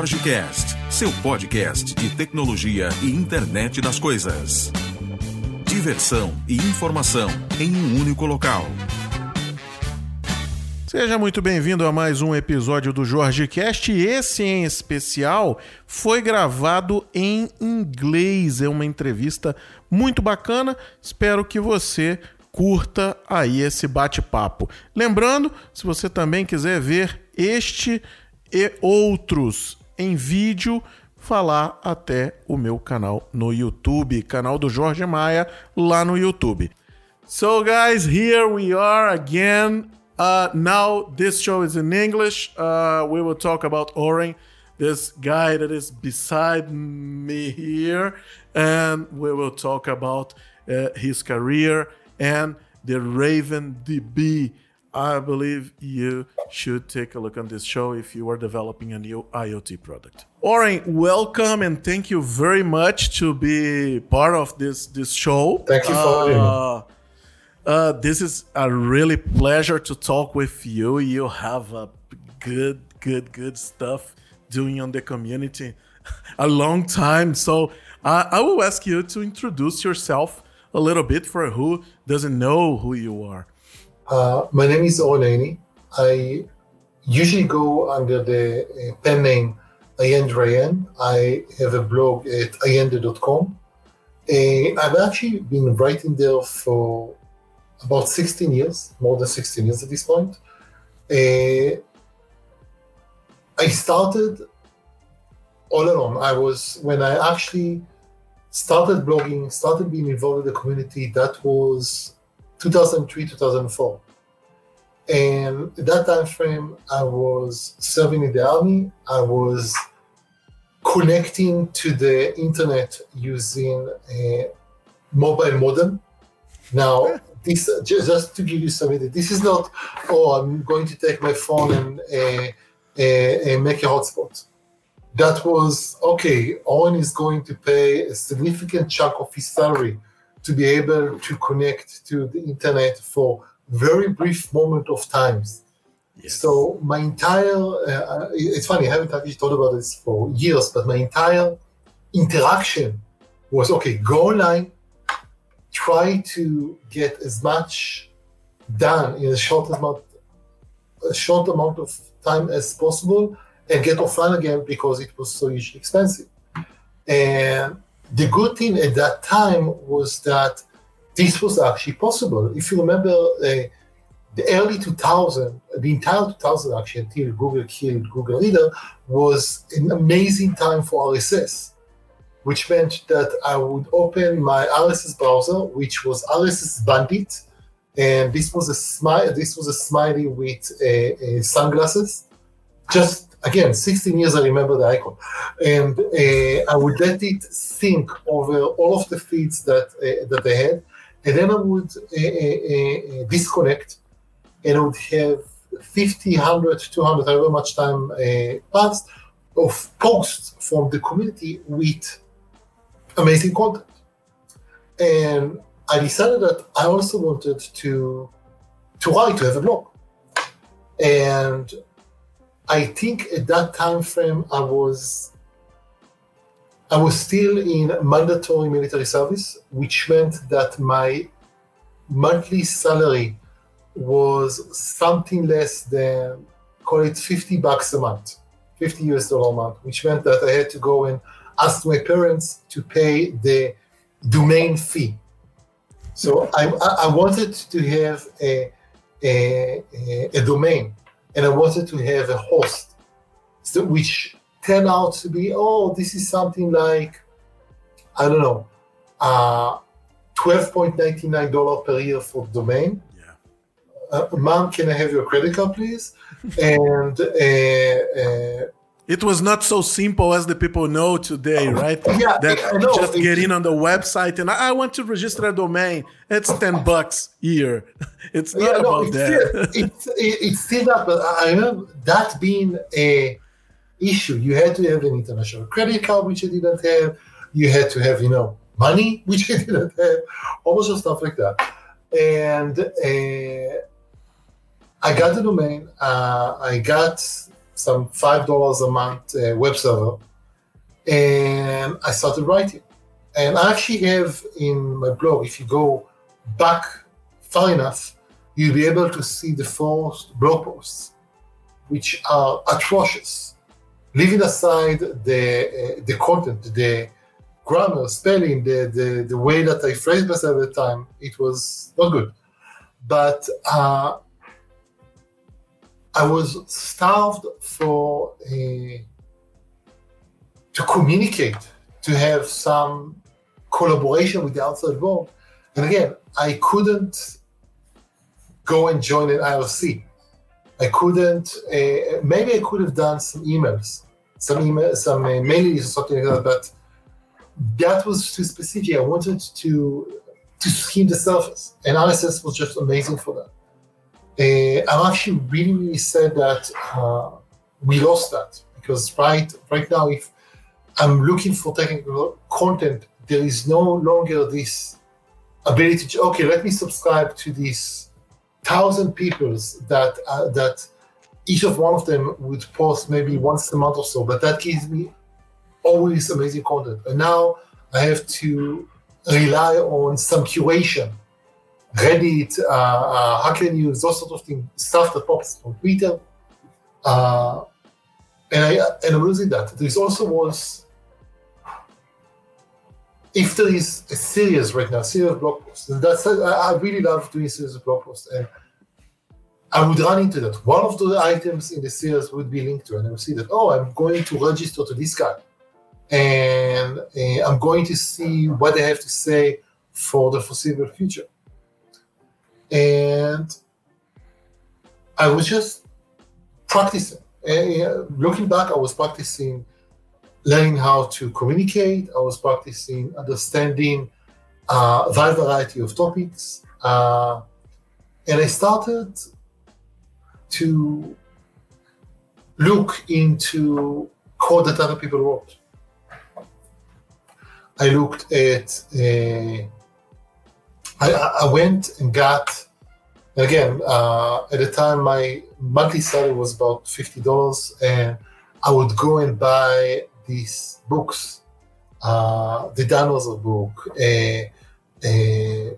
Jorge Cast, seu podcast de tecnologia e internet das coisas. Diversão e informação em um único local. Seja muito bem-vindo a mais um episódio do Jorge Cast. Esse em especial foi gravado em inglês. É uma entrevista muito bacana. Espero que você curta aí esse bate-papo. Lembrando, se você também quiser ver este e outros em vídeo, falar até o meu canal no YouTube, canal do Jorge Maia lá no YouTube. So guys, here we are again. Uh, now this show is in English. Uh, we will talk about Oren, this guy that is beside me here, and we will talk about uh, his career and the Raven DB. I believe you should take a look on this show if you are developing a new IoT product. Oren, welcome and thank you very much to be part of this this show. Thank you for having uh, uh, this is a really pleasure to talk with you. You have a good, good, good stuff doing on the community a long time. So uh, I will ask you to introduce yourself a little bit for who doesn't know who you are. Uh, my name is Oren I usually go under the uh, pen name Ayende Rahien. I have a blog at ayende.com. Uh, I've actually been writing there for about 16 years, more than 16 years at this point. Uh, I started all alone. I was, when I actually started blogging, started being involved in the community, that was 2003, 2004. And at that time frame, I was serving in the army. I was connecting to the internet using a mobile modem. Now, this just to give you some idea, this is not, oh, I'm going to take my phone and uh, uh, uh, make a hotspot. That was okay. Oren is going to pay a significant chunk of his salary to be able to connect to the internet for very brief moment of times. Yes. So my entire, uh, it's funny, I haven't actually thought about this for years, but my entire interaction was okay, go online, try to get as much done in a short amount, a short amount of time as possible, and get offline again because it was so hugely expensive. And the good thing at that time was that this was actually possible. If you remember uh, the early 2000, the entire 2000 actually until Google killed Google Reader was an amazing time for RSS, which meant that I would open my RSS browser, which was RSS Bandit, and this was a smile. This was a smiley with uh, uh, sunglasses, just again 16 years i remember the icon. And uh, i would let it sync over all of the feeds that uh, that they had. And then i would uh, uh, uh disconnect and i would have 50 100 200 however much time uh, passed of posts from the community with amazing content. And i decided that i also wanted to to write to have a blog. And I think at that time frame I was I was still in mandatory military service, which meant that my monthly salary was something less than call it 50 bucks a month, 50 US dollar a month, which meant that I had to go and ask my parents to pay the domain fee. So I, I wanted to have a, a, a domain and I wanted to have a host, so, which turned out to be, oh, this is something like, I don't know, uh, $12.99 per year for domain. Yeah. Uh, Mom, can I have your credit card, please? and uh, uh, it was not so simple as the people know today, right? Yeah, that just get in on the website and I want to register a domain. It's ten bucks a year. It's not yeah, about it's that. Still, it's, it's still that, but I remember that being a issue. You had to have an international credit card, which I didn't have. You had to have, you know, money, which I didn't have. All sorts of stuff like that. And uh, I got the domain. Uh, I got some five dollars a month uh, web server, and I started writing. And I actually have in my blog, if you go back far enough, you'll be able to see the first blog posts, which are atrocious. Leaving aside the uh, the content, the grammar, spelling, the, the the way that I phrased myself at the time, it was not good. But uh, I was starved for a, to communicate, to have some collaboration with the outside world. And again, I couldn't go and join an IRC. I couldn't. Uh, maybe I could have done some emails, some email, some uh, mailings or something like that. But that was too specific. I wanted to to skim the surface, and RSS was just amazing for that. Uh, I'm actually really, sad that uh, we lost that because right, right now, if I'm looking for technical content, there is no longer this ability to okay, let me subscribe to these thousand peoples that uh, that each of one of them would post maybe once a month or so, but that gives me always amazing content. And now I have to rely on some curation Reddit, uh, uh, Hacker News, those sort of things, stuff that pops on Twitter. Uh, and, I, and I'm losing that. There is also was, if there is a series right now, series blog posts, that's I, I really love doing series blog posts, and I would run into that. One of the items in the series would be linked to, and I would see that, oh, I'm going to register to this guy, and uh, I'm going to see what they have to say for the foreseeable future and I was just practicing. Looking back, I was practicing learning how to communicate. I was practicing understanding uh, a wide variety of topics, uh, and I started to look into code that other people wrote. I looked at uh, I, I went and got again uh, at the time my monthly salary was about fifty dollars, and I would go and buy these books, uh, the Dinosaur book, a, a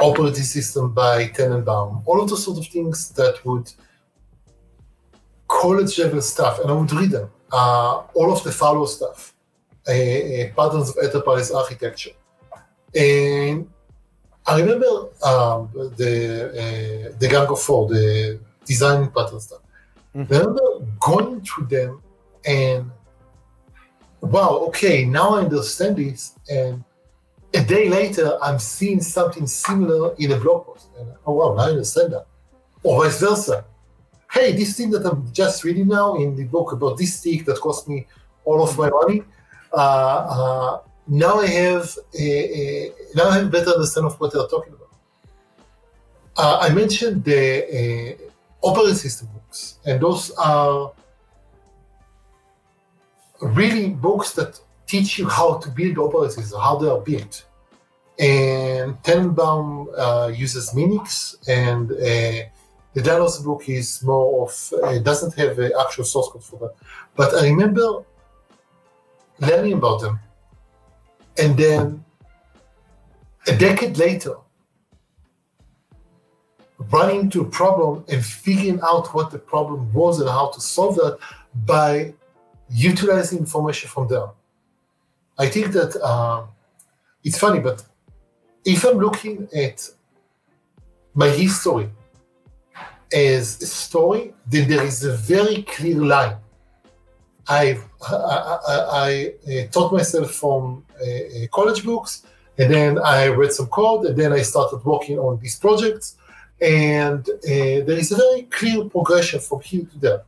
operating system by Tanenbaum, all of those sort of things that would college level stuff, and I would read them. Uh, all of the Fowler stuff, patterns of enterprise architecture, and I remember um, the uh, the Gang of Four, the design pattern stuff. Mm-hmm. I remember going through them and wow, okay, now I understand this. And a day later, I'm seeing something similar in a blog post. And oh wow, now I understand that. Or vice versa. Hey, this thing that I'm just reading now in the book about this stick that cost me all of my money. Uh, uh, now I have a, now I have better understanding of what they're talking about. Uh, I mentioned the uh, operating system books, and those are really books that teach you how to build operating systems, how they are built. And Tanenbaum uh, uses Minix, and uh, the Dallas book is more of uh, doesn't have an actual source code for that. But I remember learning about them and then a decade later, running into a problem and figuring out what the problem was and how to solve that by utilizing information from there. I think that uh, it's funny, but if I'm looking at my history as a story, then there is a very clear line I, I, I, taught myself from college books, and then I read some code, and then I started working on these projects. And uh, there is a very clear progression from here to there.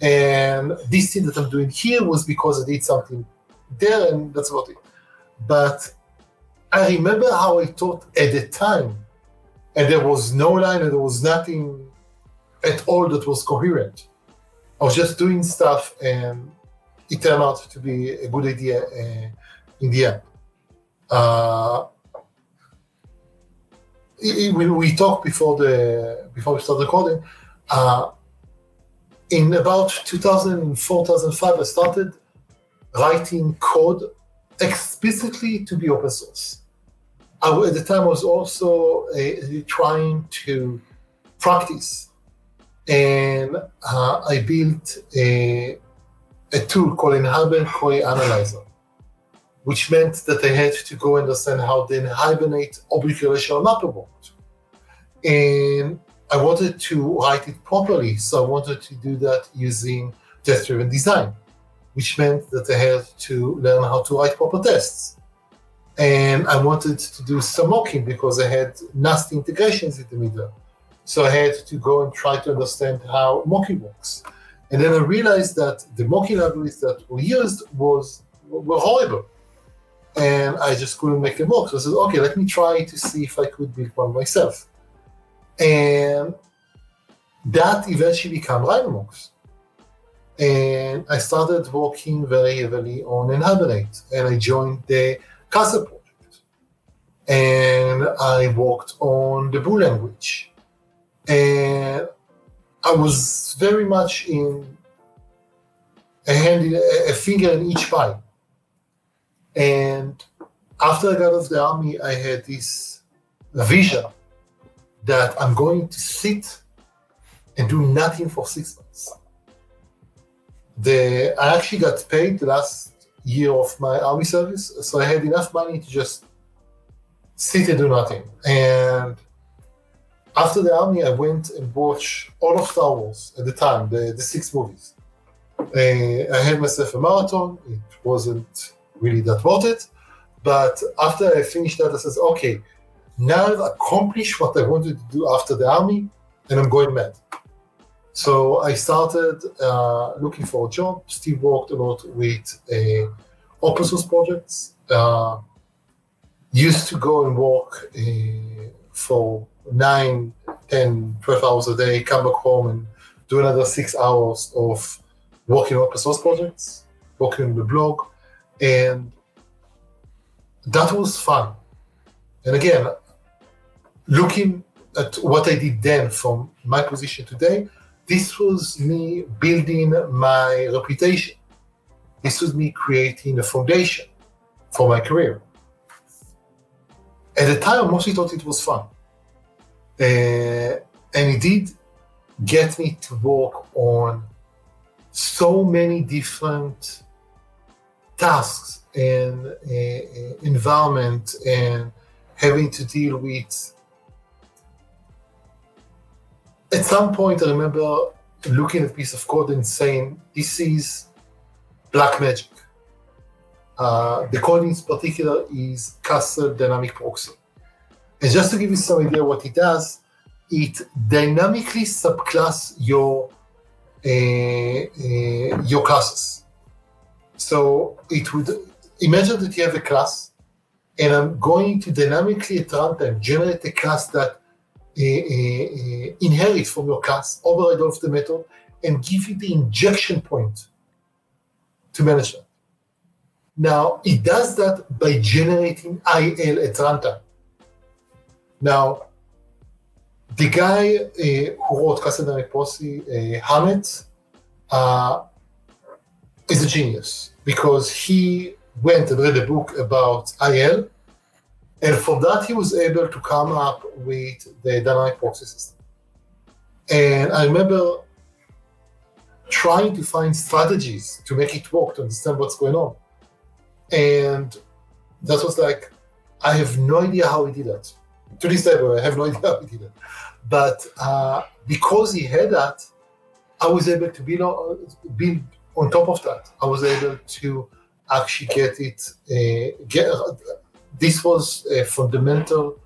And this thing that I'm doing here was because I did something there, and that's about it. But I remember how I taught at the time, and there was no line, and there was nothing at all that was coherent. I was just doing stuff, and it turned out to be a good idea uh, in the end. Uh, we, talked before the before we started recording. Uh, in about 2004, 2005, I started writing code explicitly to be open source. I, at the time, I was also uh, trying to practice, and uh, I built a, a tool called NHibernate Query Analyzer, which meant that I had to go and understand how the Hibernate object relational mapper worked. And I wanted to write it properly, so I wanted to do that using test-driven design, which meant that I had to learn how to write proper tests. And I wanted to do some mocking because I had nasty integrations in the middle. So I had to go and try to understand how mocking works. And then I realized that the mocking libraries that were used was were horrible. And I just couldn't make them work. So I said, okay, let me try to see if I could build one myself. And that eventually became Rhino Mocks. And I started working very heavily on NHibernate, and I joined the Castle project. And I worked on the Boo language. And I was very much in a hand, a finger in each pie. And after I got out of the army, I had this vision that I'm going to sit and do nothing for six months. The I actually got paid the last year of my army service, so I had enough money to just sit and do nothing. And after the army, I went and watched all of Star Wars at the time, the, the six movies. Uh, I had myself a marathon. It wasn't really that worth it. But after I finished that, I said, okay, now I've accomplished what I wanted to do after the army, and I'm going mad. So I started uh, looking for a job. Steve worked a lot with uh, open source projects. Uh, used to go and work uh, for nine, 10, 12 hours a day, come back home and do another six hours of working open source projects, working on the blog. And that was fun. And again, looking at what I did then from my position today, this was me building my reputation. This was me creating a foundation for my career. At the time, I mostly thought it was fun. Uh, and it did get me to work on so many different tasks and uh, environment and having to deal with at some point, I remember looking at a piece of code and saying, "This is black magic." Uh, the code in particular is Castle Dynamic Proxy. And just to give you some idea what it does, it dynamically subclass your uh, uh, your classes. So it would imagine that you have a class, and I'm going to dynamically at runtime generate a class that inherit from your class, override all of the method, and give you the injection point to manage that. Now, it does that by generating IL at runtime. Now, the guy uh, who wrote Castle Dynamic Proxy, uh, uh, is a genius because he went and read a book about IL and from that, he was able to come up with the dynamic proxy system. And I remember trying to find strategies to make it work, to understand what's going on. And that was like, I have no idea how he did that. To this day, I have no idea how he did it. But uh, because he had that, I was able to build build on top of that. I was able to actually get it, uh, get, this was a fundamental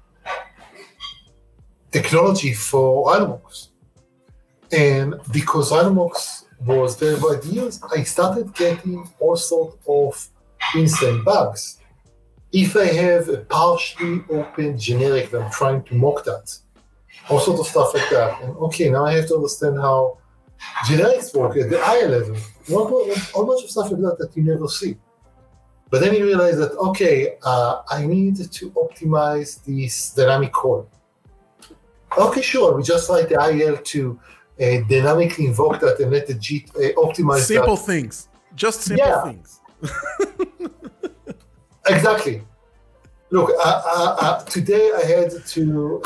technology for Rhino Mocks. And because Rhino Mocks was very wide used, I started getting all sorts of instant bugs. If I have a partially open generic that I'm trying to mock that, all sorts of stuff like that. And okay, now I have to understand how generics work at the higher level. All bunch of stuff like that that you never see. But then you realize that, okay, uh, I need to optimize this dynamic core. Okay, sure, we just write the IL to uh, dynamically invoke that and let the JIT uh, optimize simple that. things, just simple Yeah. things. Exactly. Look, uh, uh, uh, today I had to.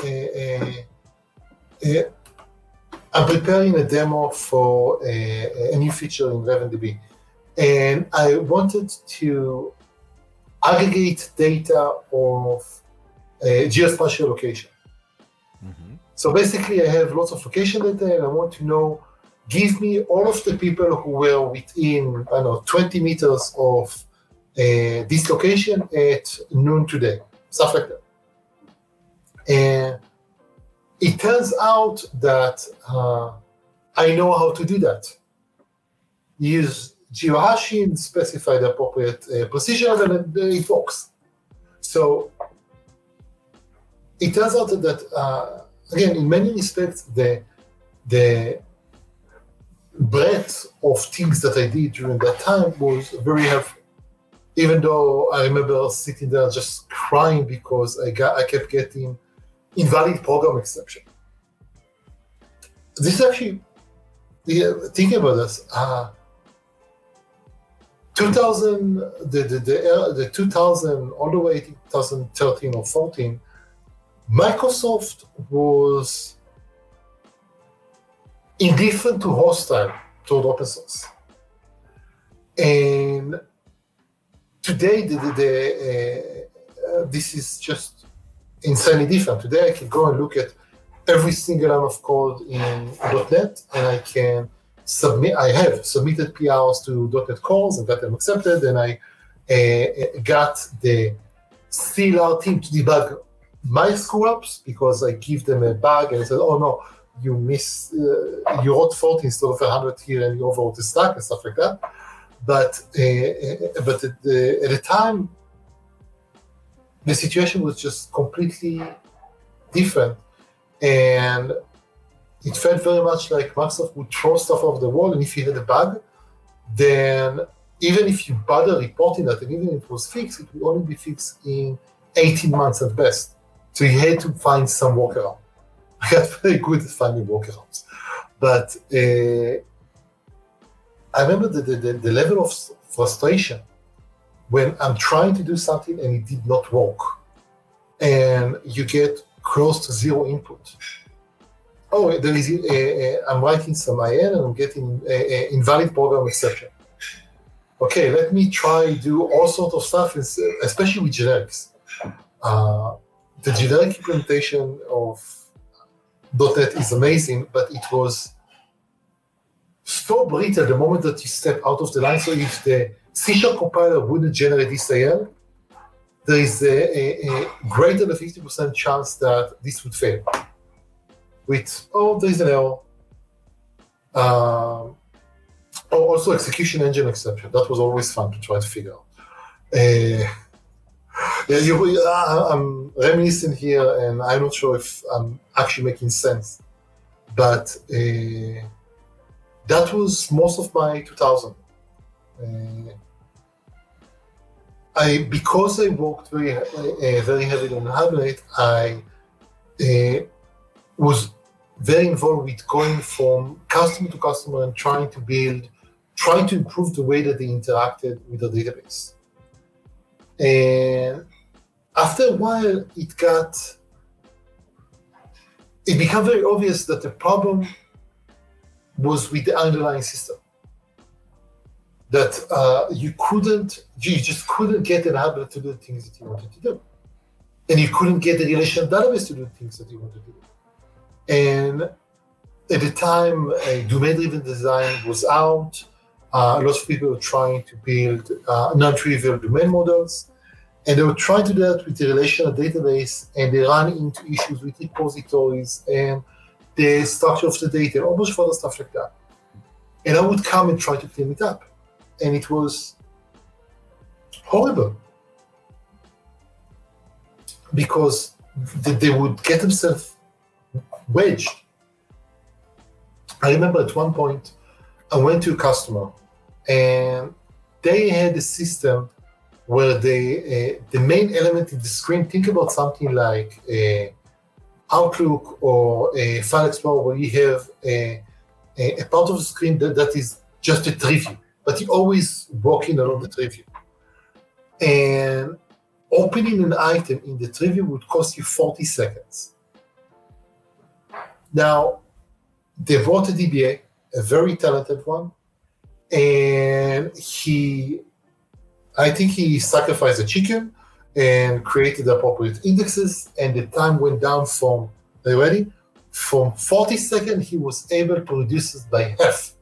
I'm preparing a demo for a, a new feature in RavenDB, and I wanted to aggregate data of geospatial location. So basically, I have lots of location data, and I want to know. Give me all of the people who were within, I don't know, 20 meters of uh, this location at noon today, stuff like that. And it turns out that uh, I know how to do that. Use geohashing, specify the appropriate uh, precision, and then it works. So it turns out that, uh, again, in many respects, the the breadth of things that I did during that time was very helpful even though I remember sitting there just crying because I got I kept getting invalid program exception. This is actually yeah, thinking about this. Uh, 2000, the the the, uh, the 2000 all the way to 2013 or 14, Microsoft was indifferent to hostile toward open source, and today the, the, the, uh, uh, this is just insanely different. Today I can go and look at every single line of code in .NET and I can submit. I have submitted PRs to .NET Core and got them accepted, and I uh, got the CLR team to debug my screw ups because I give them a bug and I said, "Oh no." You miss, uh, you wrote 40 instead of 100 here, and you overwrote the stack and stuff like that but uh, but at the, at the time the situation was just completely different. And it felt very much like Microsoft would throw stuff off the wall and if you had a bug then even if you bother reporting that and even if it was fixed it would only be fixed in 18 months at best. So you had to find some workaround. I got very good at finding workarounds. But uh, I remember the, the, the, level of frustration when I'm trying to do something and it did not work. And you get close to zero input. Oh, there is a, a, I'm writing some IL and I'm getting an invalid program exception. Okay, let me try do all sorts of stuff, especially with generics. Uh, the generic implementation of .NET is amazing, but it was so brittle the moment that you step out of the line. So if the C sharp compiler wouldn't generate this IL, there is a, a, a greater than 50% chance that this would fail. With, oh, there is an error. Um, oh, also execution engine exception. That was always fun to try to figure out. Uh, yeah, you, uh, I'm reminiscing here, and I'm not sure if I'm actually making sense. But uh, that was most of my 2000. Uh, I because I worked very uh, very heavily on Hibernate, I uh, was very involved with going from customer to customer and trying to build, trying to improve the way that they interacted with the database. And after a while, it got it became very obvious that the problem was with the underlying system. That uh, you couldn't, you just couldn't get NHibernate to do the things that you wanted to do. And you couldn't get the relational database to do the things that you wanted to do. And at the time, uh, domain-driven design was out. Uh, a lot of people were trying to build uh, non-trivial domain models. And they were trying to do that with the relational database, and they ran into issues with repositories and the structure of the data, and a bunch of stuff like that. And I would come and try to clean it up. And it was horrible. Because they would get themselves wedged. I remember at one point, I went to a customer and they had a system where they, uh, the main element in the screen, think about something like Outlook or a File Explorer where you have a a, part of the screen that, that is just a tree view, but you're always walking along the tree view. And opening an item in the tree view would cost you 40 seconds. Now, they brought a DBA, a very talented one, and he, I think he sacrificed a chicken and created appropriate indexes, and the time went down from, are you ready? From 40 seconds, he was able to reduce it by half.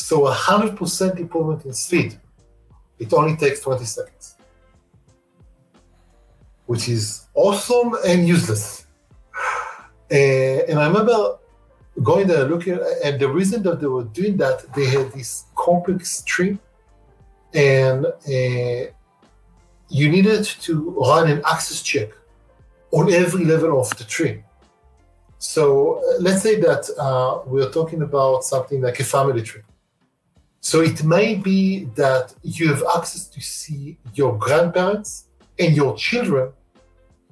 So 100% improvement in speed. It only takes 20 seconds, which is awesome and useless. Uh, and I remember going there looking, and the reason that they were doing that, they had this complex tree, and uh, you needed to run an access check on every level of the tree. So uh, let's say that uh, we're talking about something like a family tree. So it may be that you have access to see your grandparents and your children,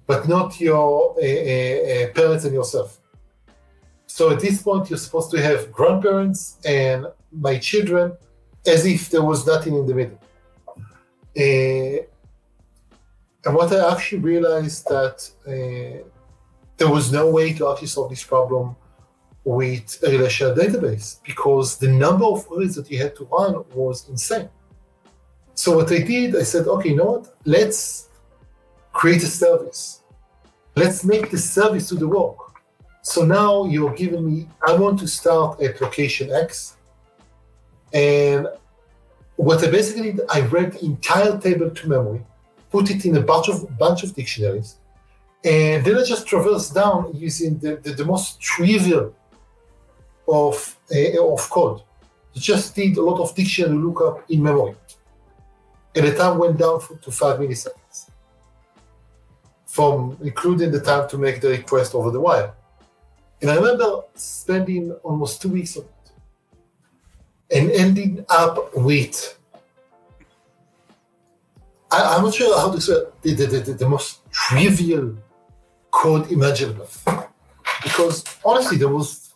but not your uh, uh, parents and yourself. So at this point, you're supposed to have grandparents and my children as if there was nothing in the middle. Uh, and what I actually realized that there was no way to actually solve this problem with uh, a relational database because the number of queries that you had to run was insane. So what I did, I said, okay, you know what? Let's create a service. Let's make the service do the work. So now you're giving me, I want to start at location X. And what I basically did, I read the entire table to memory put it in a bunch of bunch of dictionaries, and then I just traverse down using the, the, the most trivial of uh, of code. You just did a lot of dictionary lookup in memory, and the time went down to five milliseconds, from including the time to make the request over the wire. And I remember spending almost two weeks on it, and ending up with I, am not sure how to say the, the, the, the, most trivial code imaginable. Because honestly, there was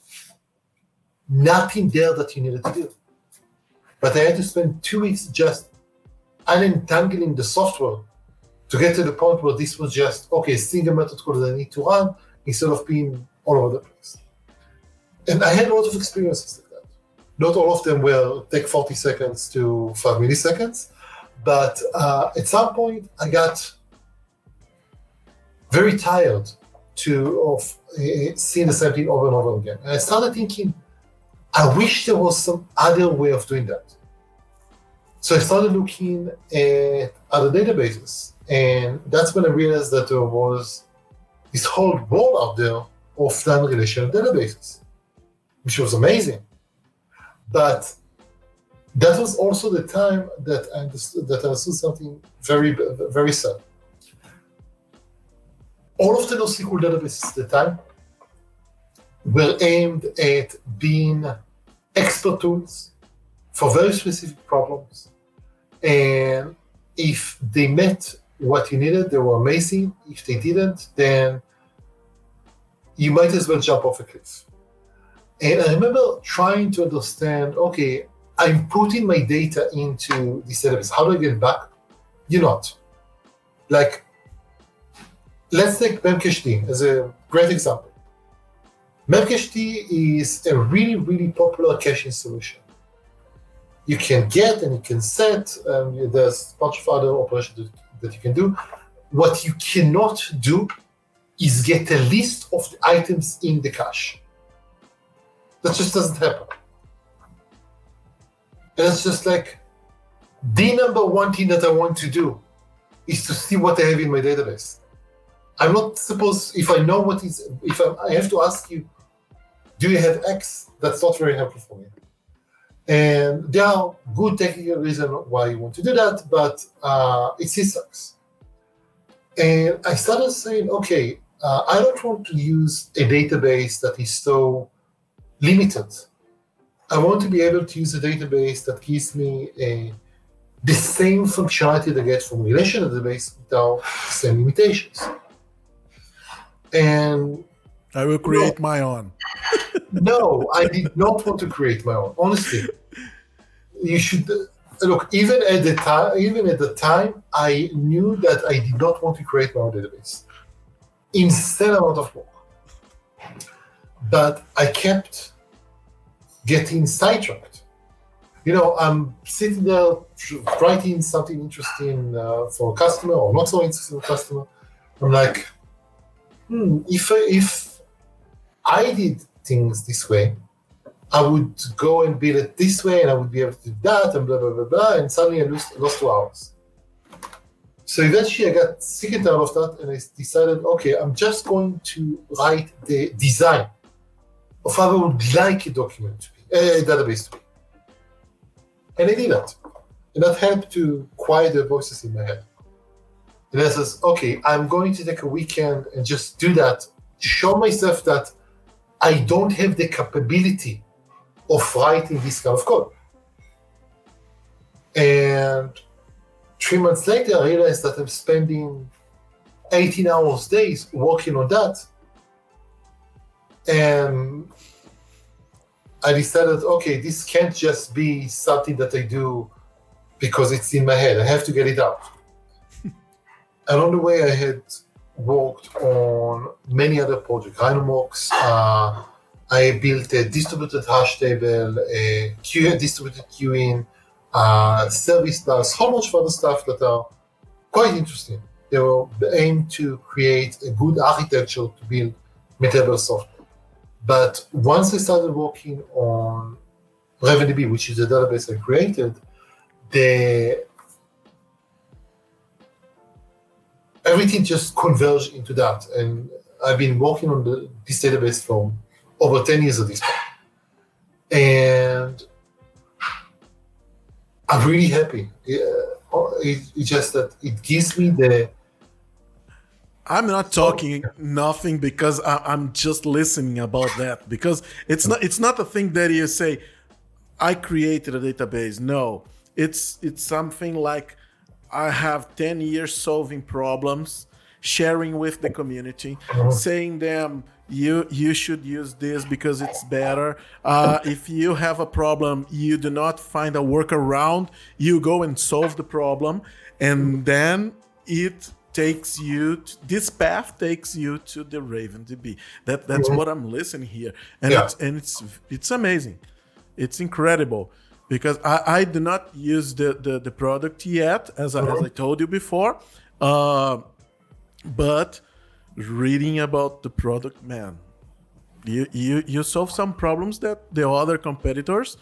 nothing there that you needed to do. But I had to spend two weeks just unentangling the software to get to the point where this was just, okay, single method code that I need to run instead of being all over the place. And I had a lot of experiences like that. Not all of them will take 40 seconds to 5 milliseconds, but uh, at some point, I got very tired to of uh, seeing the same thing over and over again. And I started thinking, I wish there was some other way of doing that. So I started looking at other databases, and that's when I realized that there was this whole world out there of non-relational databases, which was amazing. But that was also the time that I understood that I understood something very very sad. All of the NoSQL databases at the time were aimed at being expert tools for very specific problems. And if they met what you needed, they were amazing. If they didn't, then you might as well jump off a cliff. And I remember trying to understand okay, I'm putting my data into the database. How do I get back? You're not. Like, let's take Memcached as a great example. Memcached is a really, really popular caching solution. You can get and you can set, um, there's a bunch of other operations that, that you can do. What you cannot do is get a list of the items in the cache. That just doesn't happen. And it's just like the number one thing that I want to do is to see what I have in my database. I'm not supposed if I know what is if I'm, I have to ask you, do you have X? That's not very helpful for me. And there are good technical reasons why you want to do that, but uh, it still sucks. And I started saying, okay, uh, I don't want to use a database that is so limited I want to be able to use a database that gives me a, the same functionality that I get from relational database without the same limitations. And I will create my own. no, I did not want to create my own. Honestly, you should look. Even at the time, even at the time, I knew that I did not want to create my own database. Insane amount of work, but I kept getting sidetracked. You know, I'm sitting there writing something interesting uh, for a customer or not so interesting for a customer. I'm like, hmm, if if I did things this way, I would go and build it this way, and I would be able to do that, and blah blah blah blah. And suddenly I lost, lost two hours. So eventually I got sick and tired of that, and I decided, okay, I'm just going to write the design of how I would like a document to be, a database to be. And I did that. And that helped to quiet the voices in my head. And I says, okay, I'm going to take a weekend and just do that show myself that I don't have the capability of writing this kind of code. And three months later, I realized that I'm spending 18 hours days working on that. And I decided, okay, this can't just be something that I do because it's in my head. I have to get it out. Along the way, I had worked on many other projects. Rhino Mocks, uh, I built a distributed hash table, a Q, distributed queuing, uh, service bus, whole bunch of other stuff that are quite interesting. They were aimed to create a good architecture to build Metable software. But once I started working on RavenDB, which is the database I created, the everything just converged into that. And I've been working on the, this database for over 10 years at this point. And I'm really happy. Oh, it, it's just that it gives me the. I'm not talking nothing because I, am just listening about that because it's not it's not a thing that you say I created a database. No, it's it's something like I have 10 years solving problems, sharing with the community, uh-huh. saying them you you should use this because it's better. Uh, if you have a problem, you do not find a workaround. You go and solve the problem, and then it takes you to, this path takes you to the RavenDB. That that's mm-hmm. what I'm listening here, and yeah. it's and it's it's amazing, it's incredible because I, I do not use the, the, the product yet, as, I, as I told you before. Uh, but reading about the product, man, you, you, you solve some problems that the other competitors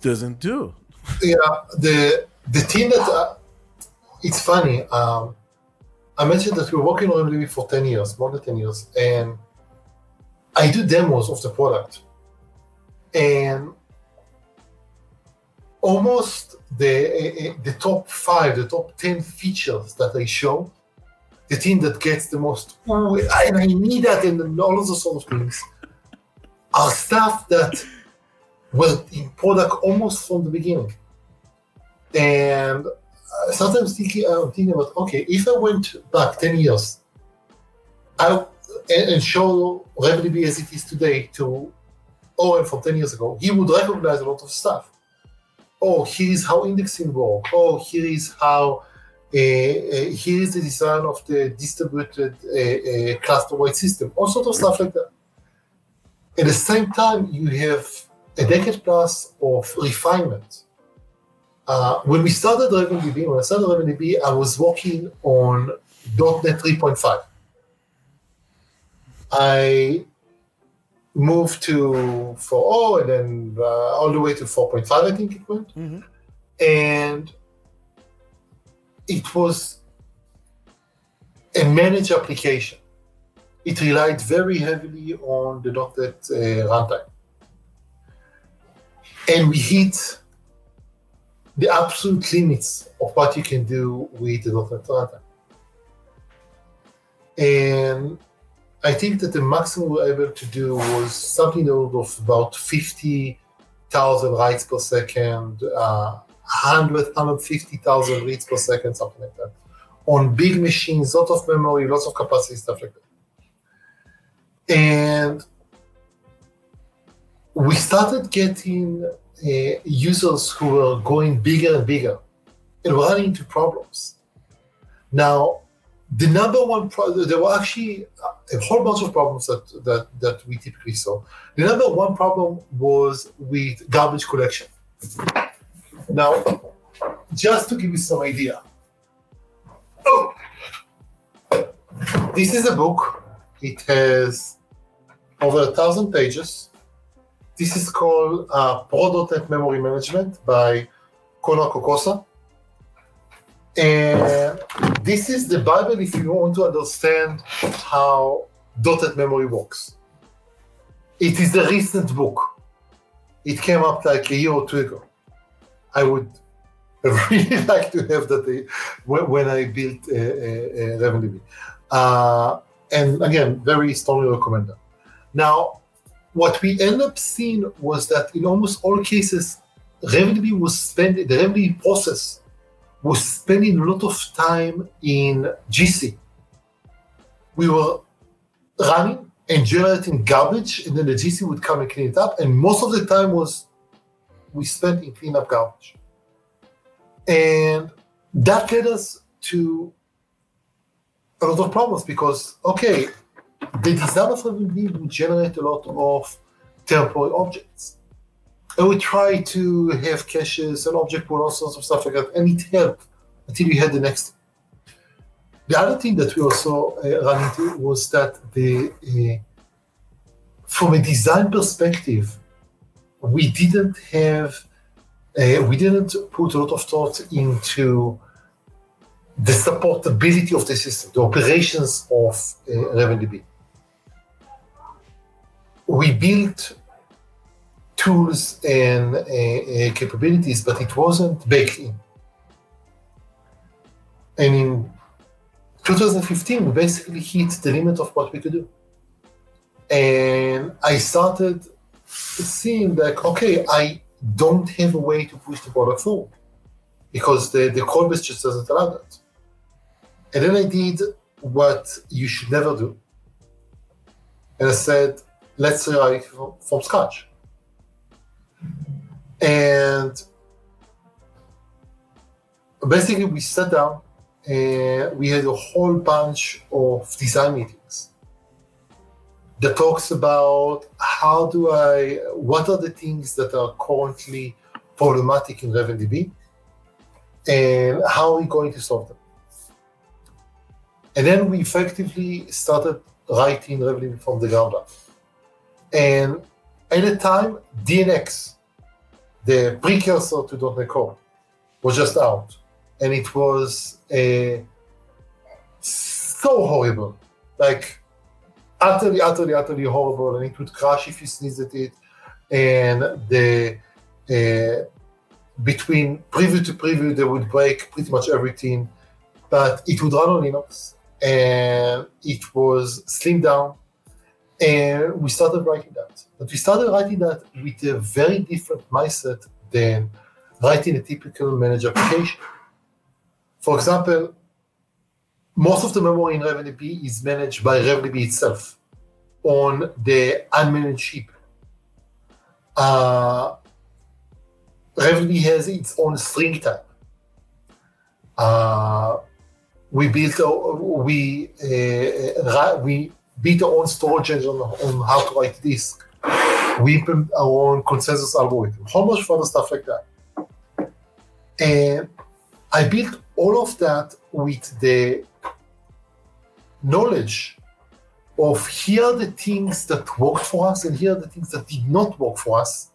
doesn't do. Yeah, the the thing that uh, it's funny. Um, I mentioned that we're working on MDB for ten years, more than ten years, and I do demos of the product, and almost the eh, eh, the top five, the top ten features that I show, the thing that gets the most, oh, and I need that, and all of those sort of things, are stuff that were in product almost from the beginning. And uh, sometimes thinking, I'm thinking about, okay, if I went back ten years, I and, and show RavenDB as it is today to Oren from ten years ago, he would recognize a lot of stuff oh, here is how indexing works. Oh, here is how, uh, uh, here is the design of the distributed uh, cluster-wide system. All sort of stuff like that. At the same time, you have a decade plus of refinement. Uh, when we started RavenDB, when I started RavenDB, I was working on .NET 3.5. I moved to 4.0 and then uh, all the way to 4.5, I think it went. Mm-hmm. And it was a managed application. It relied very heavily on the .NET uh, runtime. And we hit the absolute limits of what you can do with the .NET runtime. And I think that the maximum we were able to do was something of about 50,000 writes per second, uh, 100, 150,000 reads per second, something like that. On big machines, lot of memory, lots of capacity, stuff like that. And we started getting uh, users who were going bigger and bigger and running into problems. Now, the number one problem, there were actually a whole bunch of problems that, that, that we typically saw. The number one problem was with garbage collection. Now, just to give you some idea, oh, this is a book. It has over a thousand pages. This is called uh, Pro.NET Memory Management by Konrad Kokosa. And this is the Bible if you want to understand how .NET memory works. It is a recent book. It came up like a year or two ago. I would really like to have that uh, when I built uh, uh, RavenDB. Uh, and again, very strongly recommend that. Now, what we end up seeing was that in almost all cases, RavenDB was spending, the RavenDB process was spending a lot of time in GC. We were running and generating garbage, and then the GC would come and clean it up. And most of the time was we spent in clean up garbage. And that led us to a lot of problems because, okay, the design of RavenDB would generate a lot of temporary objects and we try to have caches and object pool, all sorts of stuff like that, and it helped until we had the next. The other thing that we also uh, ran into was that the, uh, from a design perspective, we didn't have, uh, we didn't put a lot of thought into the supportability of the system, the operations of uh, RavenDB. We built tools and uh, uh, capabilities, but it wasn't baked in. And in 2015, we basically hit the limit of what we could do. And I started seeing like, okay, I don't have a way to push the product forward because the, the code base just doesn't allow that. And then I did what you should never do. And I said, let's write from, from scratch. And basically, we sat down and we had a whole bunch of design meetings that talks about how do I, what are the things that are currently problematic in RavenDB and how are we going to solve them. And then we effectively started writing RavenDB from the ground up. And at the time, DNX the precursor to .NET Core was just out, and it was so horrible, like utterly, utterly, utterly horrible, and it would crash if you sneezed at it, and the uh, between preview to preview they would break pretty much everything, but it would run on Linux, and it was slimmed down, and we started writing that. But we started writing that with a very different mindset than writing a typical managed application. For example, most of the memory in RavenDB is managed by RavenDB itself on the unmanaged heap. Uh, RavenDB has its own string type. Uh, we built, we uh, we build our own storage engine on how to write disk. We implement our own consensus algorithm, how much of other stuff like that. And I built all of that with the knowledge of here are the things that worked for us and here are the things that did not work for us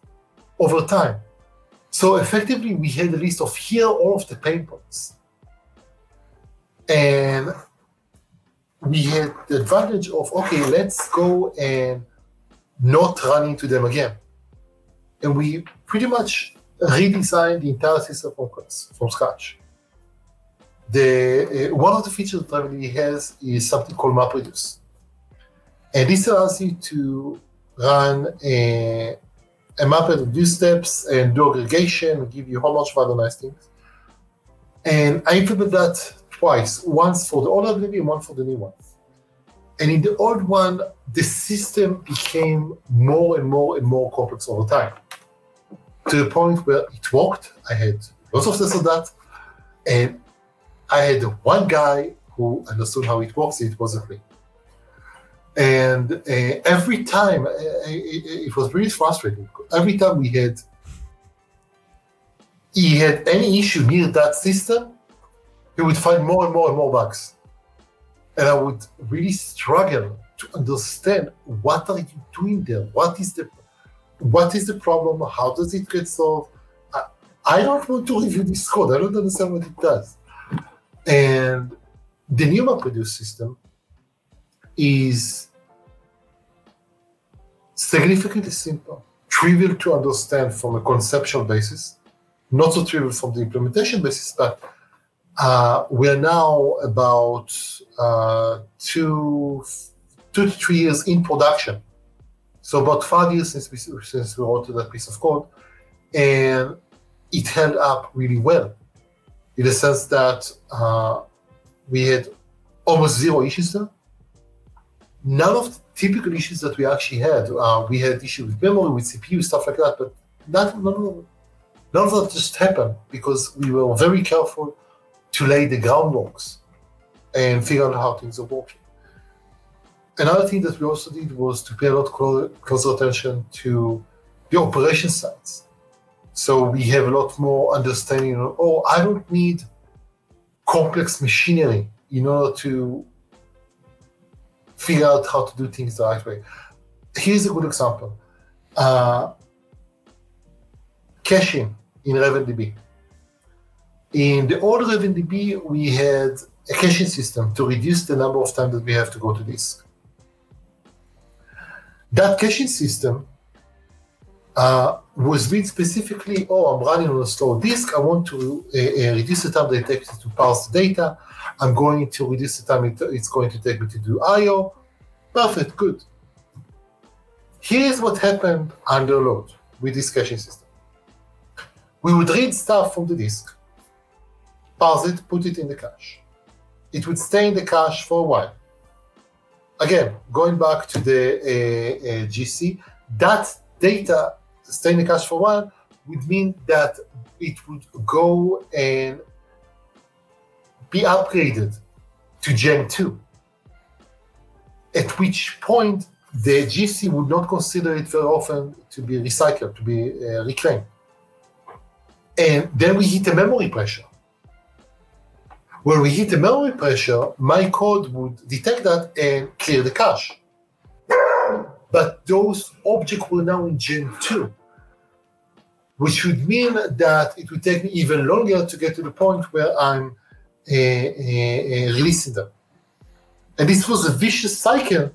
over time. So effectively, we had a list of here all of the pain points. And we had the advantage of okay, let's go and not run into them again. And we pretty much redesigned the entire system from, from scratch. The uh, one of the features that RavenDB has is something called MapReduce, and this allows you to run a, a map and reduce steps and do aggregation, and give you a whole bunch of other nice things. And I implemented that twice, once for the old RavenDB and one for the new one. And in the old one, the system became more and more and more complex all the time to the point where it worked. I had lots of tests of that. And I had one guy who understood how it works. It wasn't me. And uh, every time, uh, it, it, was really frustrating. Every time we had, he had any issue near that system, he would find more and more and more bugs. And I would really struggle to understand what are you doing there? What is the what is the problem? How does it get solved? I, I don't want to review this code. I don't understand what it does. And the new MapReduce system is significantly simple, trivial to understand from a conceptual basis, not so trivial from the implementation basis, but uh, we're now about uh, two, two to three years in production so about five years since we since we wrote that piece of code, and it held up really well, in the sense that uh, we had almost zero issues there. None of the typical issues that we actually had. Uh, we had issues with memory, with CPU, stuff like that, but none, none of that just happened because we were very careful to lay the groundworks and figure out how things are working another thing that we also did was to pay a lot closer attention to the operation sides. So we have a lot more understanding of, oh, I don't need complex machinery in order to figure out how to do things the right way. Here's a good example. Uh, caching in RavenDB. In the old RavenDB, we had a caching system to reduce the number of times that we have to go to disk. That caching system uh, was built specifically, oh, I'm running on a slow disk. I want to uh, uh, reduce the time that it takes to parse the data. I'm going to reduce the time it, it's going to take me to do I.O. Perfect, good. Here's what happened under load with this caching system. We would read stuff from the disk, parse it, put it in the cache. It would stay in the cache for a while again, going back to the uh, uh, GC, that data staying in the cache for a while would mean that it would go and be upgraded to Gen 2. At which point the GC would not consider it very often to be recycled, to be uh, reclaimed. And then we hit a memory pressure when we hit the memory pressure, my code would detect that and clear the cache. But those objects were now in Gen 2, which would mean that it would take me even longer to get to the point where I'm uh, uh, uh, releasing them. And this was a vicious cycle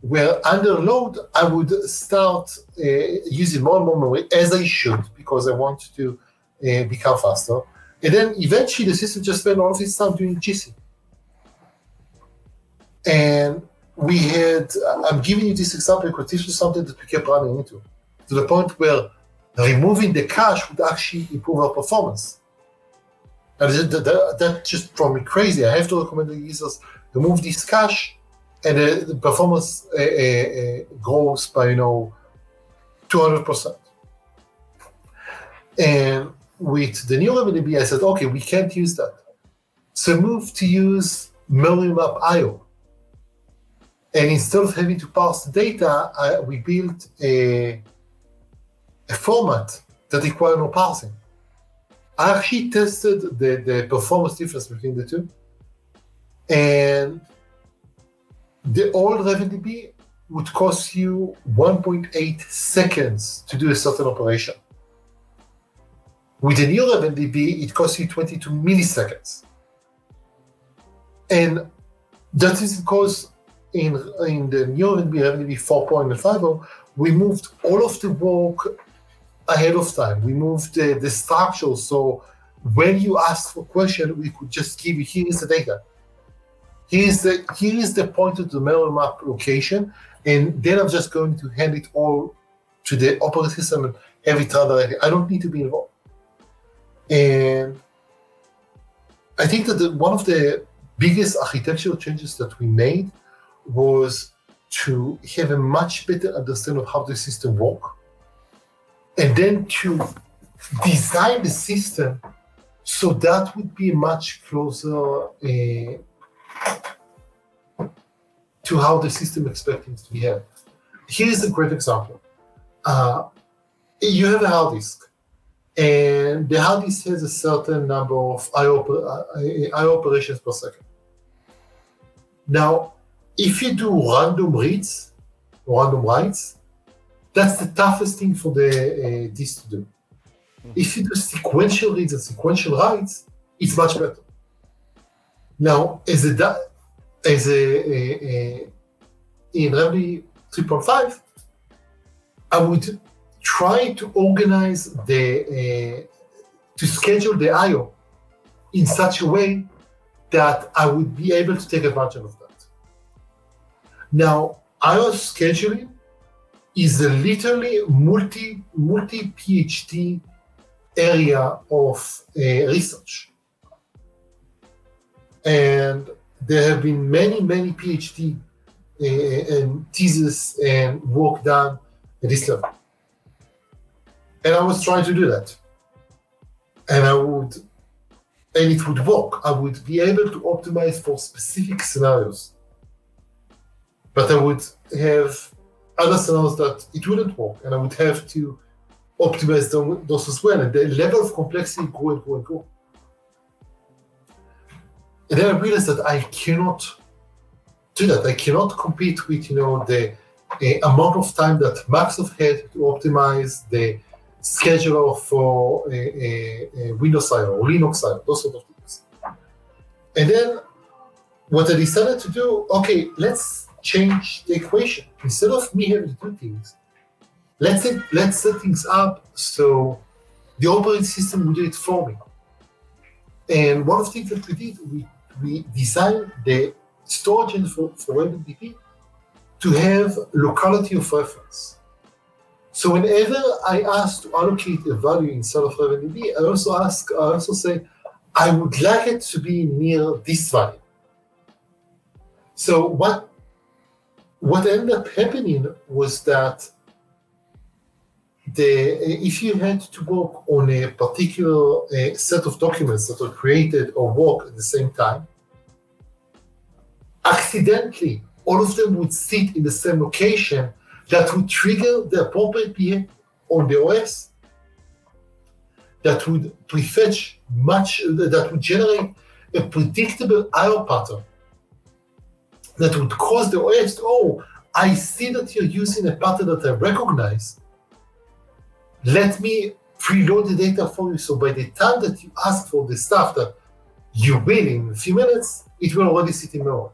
where under load, I would start uh, using more and more memory as I should because I want to uh, become faster. And then eventually the system just spent all of its time doing GC. And we had, I'm giving you this example because this was something that we kept running into to the point where removing the cache would actually improve our performance. And that, that, that just drove me crazy. I have to recommend the users remove this cache and the, performance uh, uh, uh, grows by, you know, 200%. And with the new RavenDB, I said, okay, we can't use that. So move to use memory IO. And instead of having to parse the data, I, we built a, a format that requires no parsing. I actually tested the, the performance difference between the two. And the old RavenDB would cost you 1.8 seconds to do a certain operation. With the new RavenDB, it costs you 22 milliseconds. And that is because in, in the new RavenDB, RavenDB 4.50, we moved all of the work ahead of time. We moved the, the structure. So when you ask for a question, we could just give you here is the data. Here is the here is the pointer to the memory map location, and then I'm just going to hand it all to the operating system and every time I don't need to be involved. And I think that the, one of the biggest architectural changes that we made was to have a much better understanding of how the system work, and then to design the system so that would be much closer uh, to how the system expects it to behave. Here's a great example. Uh, you have a hard disk, and the hard disk has a certain number of I/O, uh, I operations per second. Now, if you do random reads, random writes, that's the toughest thing for the uh, disk to do. Mm-hmm. If you do sequential reads and sequential writes, it's much better. Now, as a as a, a, a in RavenDB 3.5, I would try to organize the uh, to schedule the I/O in such a way that I would be able to take advantage of that. Now, I/O scheduling is a literally multi multi PhD area of uh, research, and there have been many many PhD uh, and thesis and work done at this level. And I was trying to do that. And I would, and it would work. I would be able to optimize for specific scenarios. But I would have other scenarios that it wouldn't work. And I would have to optimize them, those as well. And the level of complexity go and go and go. And then I realized that I cannot do that. I cannot compete with, you know, the amount of time that Microsoft had to optimize the scheduler for Windows or Linux side, those sort of things. And then what I decided to do, okay, let's change the equation. Instead of me having to do things, let's set, let's set things up so the operating system will do it for me. And one of the things that we did, we, we designed the storage for, for RavenDB to have locality of reference. So whenever I ask to allocate a value inside of RavenDB, I also ask, I also say, I would like it to be near this value. So what what ended up happening was that the if you had to work on a particular set of documents that were created or work at the same time, accidentally all of them would sit in the same location that would trigger the appropriate behavior on the OS that would prefetch much, that would generate a predictable IO pattern that would cause the OS, oh, I see that you're using a pattern that I recognize. Let me preload the data for you. So by the time that you ask for the stuff that you will in a few minutes, it will already sit in memory.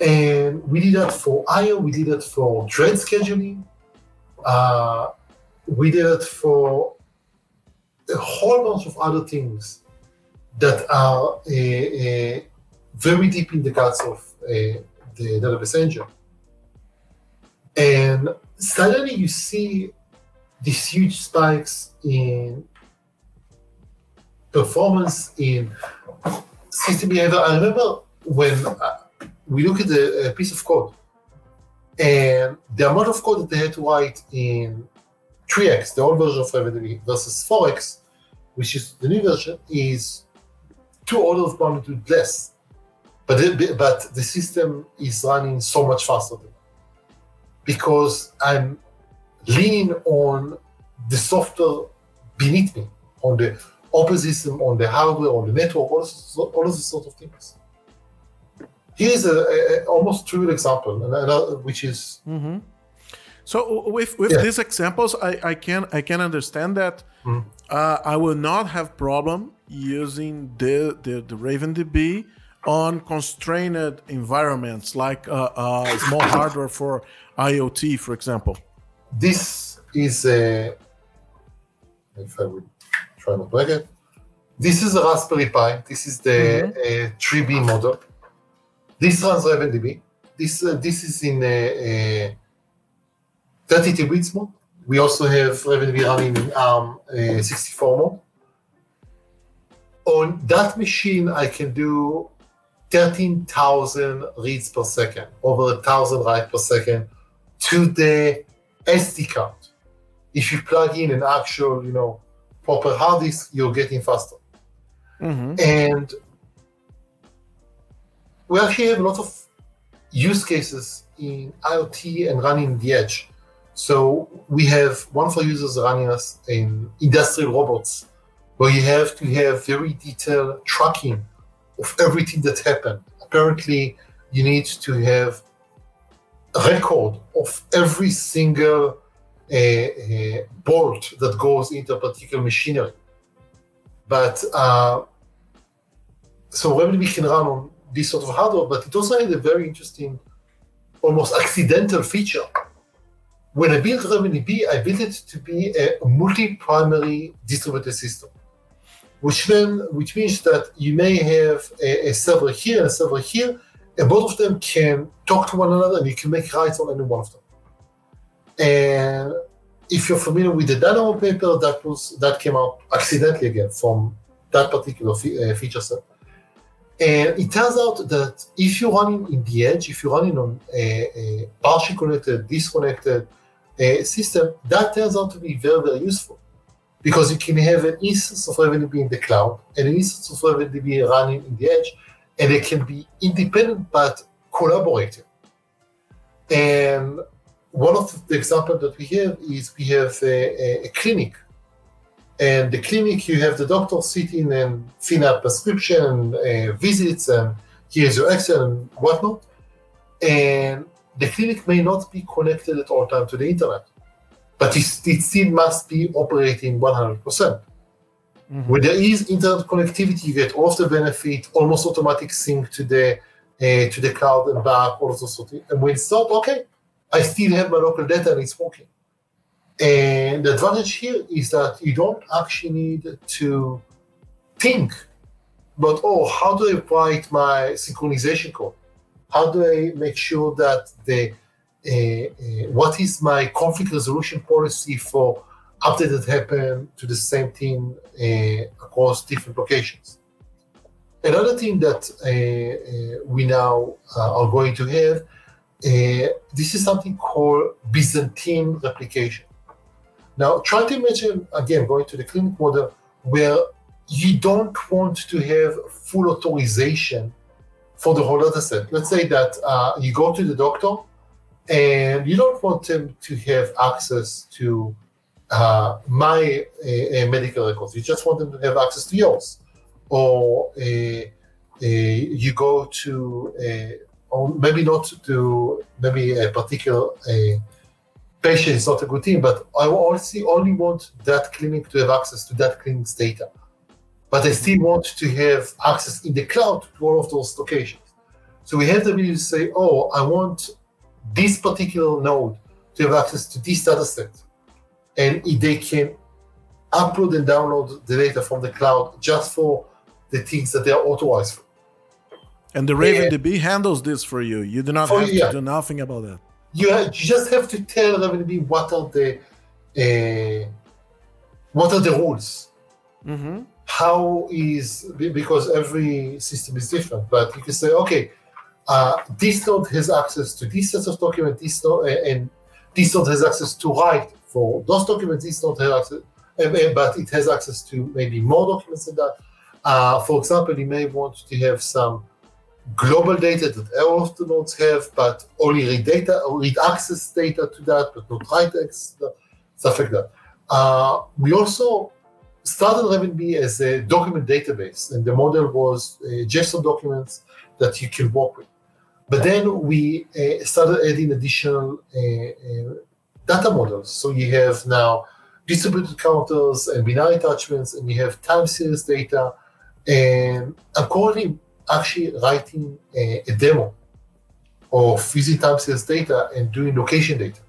And we did that for IO, we did that for thread scheduling, uh, we did it for a whole bunch of other things that are uh, uh, very deep in the guts of uh, the database engine. And suddenly you see these huge spikes in performance in system behavior. I remember when uh, we look at the uh, piece of code. And the amount of code that they had to write in 3x, the old version of RavenDB, versus 4x, which is the new version, is two orders of magnitude less. But the, but the system is running so much faster because I'm leaning on the software beneath me, on the operating system, on the hardware, on the network, all, all of these sort of things here's a, a, almost true example, which is. Mm-hmm. So with with yeah. these examples, I, I can I can understand that mm. uh, I will not have problem using the the, the RavenDB on constrained environments like uh, uh, small hardware for IoT, for example. This is a if I would try to plug it. This is a Raspberry Pi. This is the mm-hmm. 3B model. This runs RavenDB. This uh, this is in a, a 32 bits mode. We also have RavenDB running in ARM uh, 64 mode. On that machine, I can do 13,000 reads per second, over a thousand writes per second to the SD card. If you plug in an actual, you know, proper hard disk, you're getting faster. Mm-hmm. And we actually have a lot of use cases in IoT and running the edge. So we have one for users running us in industrial robots, where you have to have very detailed tracking of everything that happened. Apparently, you need to have a record of every single uh, uh, bolt that goes into a particular machinery. But uh, so RavenDB can run on this sort of hardware, but it also had a very interesting, almost accidental feature. When I built RavenDB, I built it to be a multi-primary distributed system, which, which means that you may have a, a server here and a server here, and both of them can talk to one another, and you can make writes on any one of them. And if you're familiar with the Dynamo paper, that was that came out accidentally again from that particular fe- uh, feature set. And it turns out that if you're running in the edge, if you're running on a, a partially connected, disconnected uh, system, that turns out to be very, very useful because you can have an instance of RavenDB in the cloud and an instance of RavenDB running in the edge, and they can be independent but collaborating. And one of the examples that we have is we have a, a, clinic. And the clinic, you have the doctor sitting and fill out prescription, uh, visits, and here's your Excel and whatnot. And the clinic may not be connected at all time to the internet, but it, it still must be operating 100%. percent mm hmm When there is internet connectivity, you get all of the benefit, almost automatic sync to the uh, to the cloud and back, all of those sort of And when it's not, okay, I still have my local data and it's working. And the advantage here is that you don't actually need to think about, oh, how do I write my synchronization code? How do I make sure that the uh, uh, what is my conflict resolution policy for updates that happen to the same team uh, across different locations? Another thing that uh, uh, we now uh, are going to have uh, this is something called Byzantine replication. Now, try to imagine, again, going to the clinic model where you don't want to have full authorization for the whole data set. Let's say that uh, you go to the doctor and you don't want them to have access to uh, my uh, medical records. You just want them to have access to yours. Or uh, uh, you go to or maybe not to maybe a particular patient is not a good thing, but I only only want that clinic to have access to that clinic's data. But I still want to have access in the cloud to all of those locations. So we have the ability to say, oh, I want this particular node to have access to this data set. And they can upload and download the data from the cloud just for the things that they are authorized for. And the RavenDB yeah. handles this for you. You do not have yeah. to do nothing about that. You, have, you just have to tell RavenDB what are the uh, what are the rules. Mm-hmm. How is because every system is different, but you can say, okay, uh, this node has access to this set of documents, this node, and this node has access to write for those documents. This node has access, but it has access to maybe more documents than that. Uh, for example, you may want to have some global data that nodes have, but only read data or read access data to that, but not write access, stuff like that. Uh, we also started RavenDB as a document database, and the model was uh, JSON documents that you can work with. But then we uh, started adding additional uh, uh, data models. So you have now distributed counters and binary attachments, and you have time series data. And according actually writing a, a demo of using time series data and doing location data.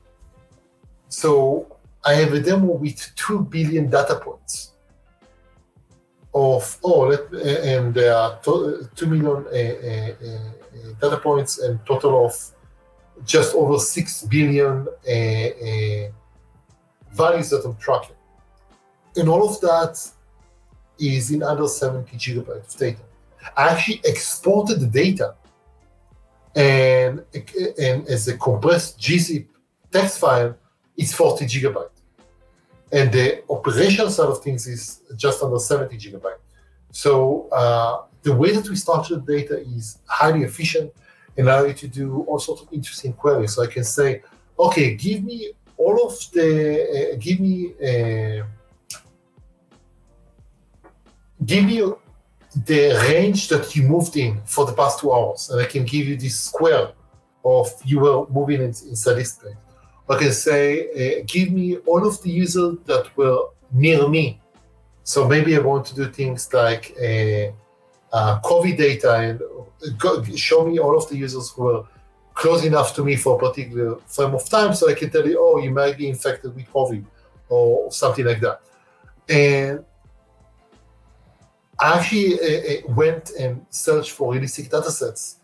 So I have a demo with 2 billion data points of, oh, let, and there are to, 2 million uh, uh, uh, data points and total of just over 6 billion uh, uh, values that I'm tracking. And all of that is in under 70 gigabytes of data. I actually exported the data and, and as a compressed gzip text file, it's 40 gigabyte. And the operational side of things is just under 70 gigabyte. So uh, the way that we structure the data is highly efficient and allow you to do all sorts of interesting queries. So I can say, okay, give me all of the, uh, give me, uh, give me the range that you moved in for the past two hours, and I can give you this square of you were moving in, inside this. I can say, uh, give me all of the users that were near me. So maybe I want to do things like uh, uh, COVID data and go, show me all of the users who were close enough to me for a particular frame of time so I can tell you, oh, you might be infected with COVID or something like that. And actually uh, uh, went and searched for realistic data sets.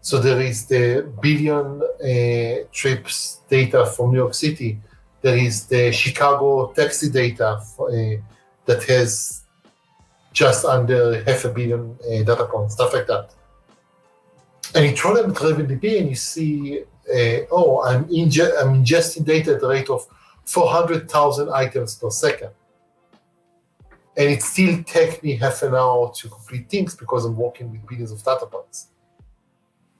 So there is the billion uh, trips data from New York City. There is the Chicago taxi data for, that has just under half a billion data points, stuff like that. And you throw them at RavenDB and you see, uh, oh, I'm, inge- I'm ingesting data at the rate of 400,000 items per second and it still takes me half an hour to complete things because I'm working with billions of data points.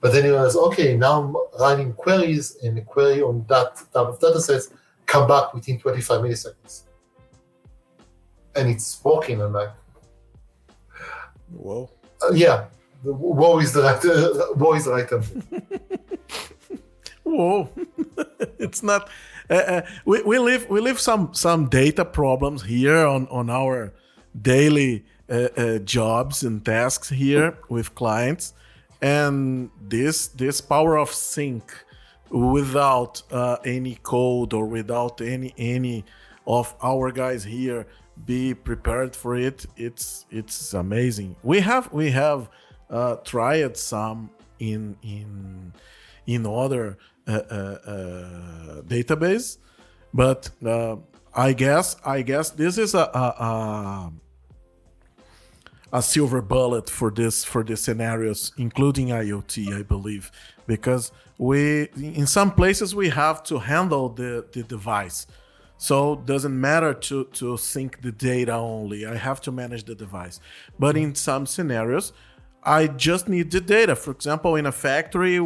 But then you realize, okay, now I'm running queries, and a query on that type of data sets come back within 25 milliseconds. And it's working. I'm like, whoa. Uh, yeah, whoa is the right, uh, whoa is the right term. whoa. it's not. Uh, uh, we, we live we live some some data problems here on on our daily uh, uh, jobs and tasks here with clients. And this this power of sync without uh, any code or without any any of our guys here be prepared for it it's it's amazing. We have we have uh, tried some in in in other uh, uh, uh database but uh, i guess i guess this is a, a, a silver bullet for this for the scenarios, including IoT, I believe, because we in some places we have to handle the, the device. So doesn't matter to, to sync the data only. I have to manage the device. But in some scenarios, I just need the data. For example, in a factory,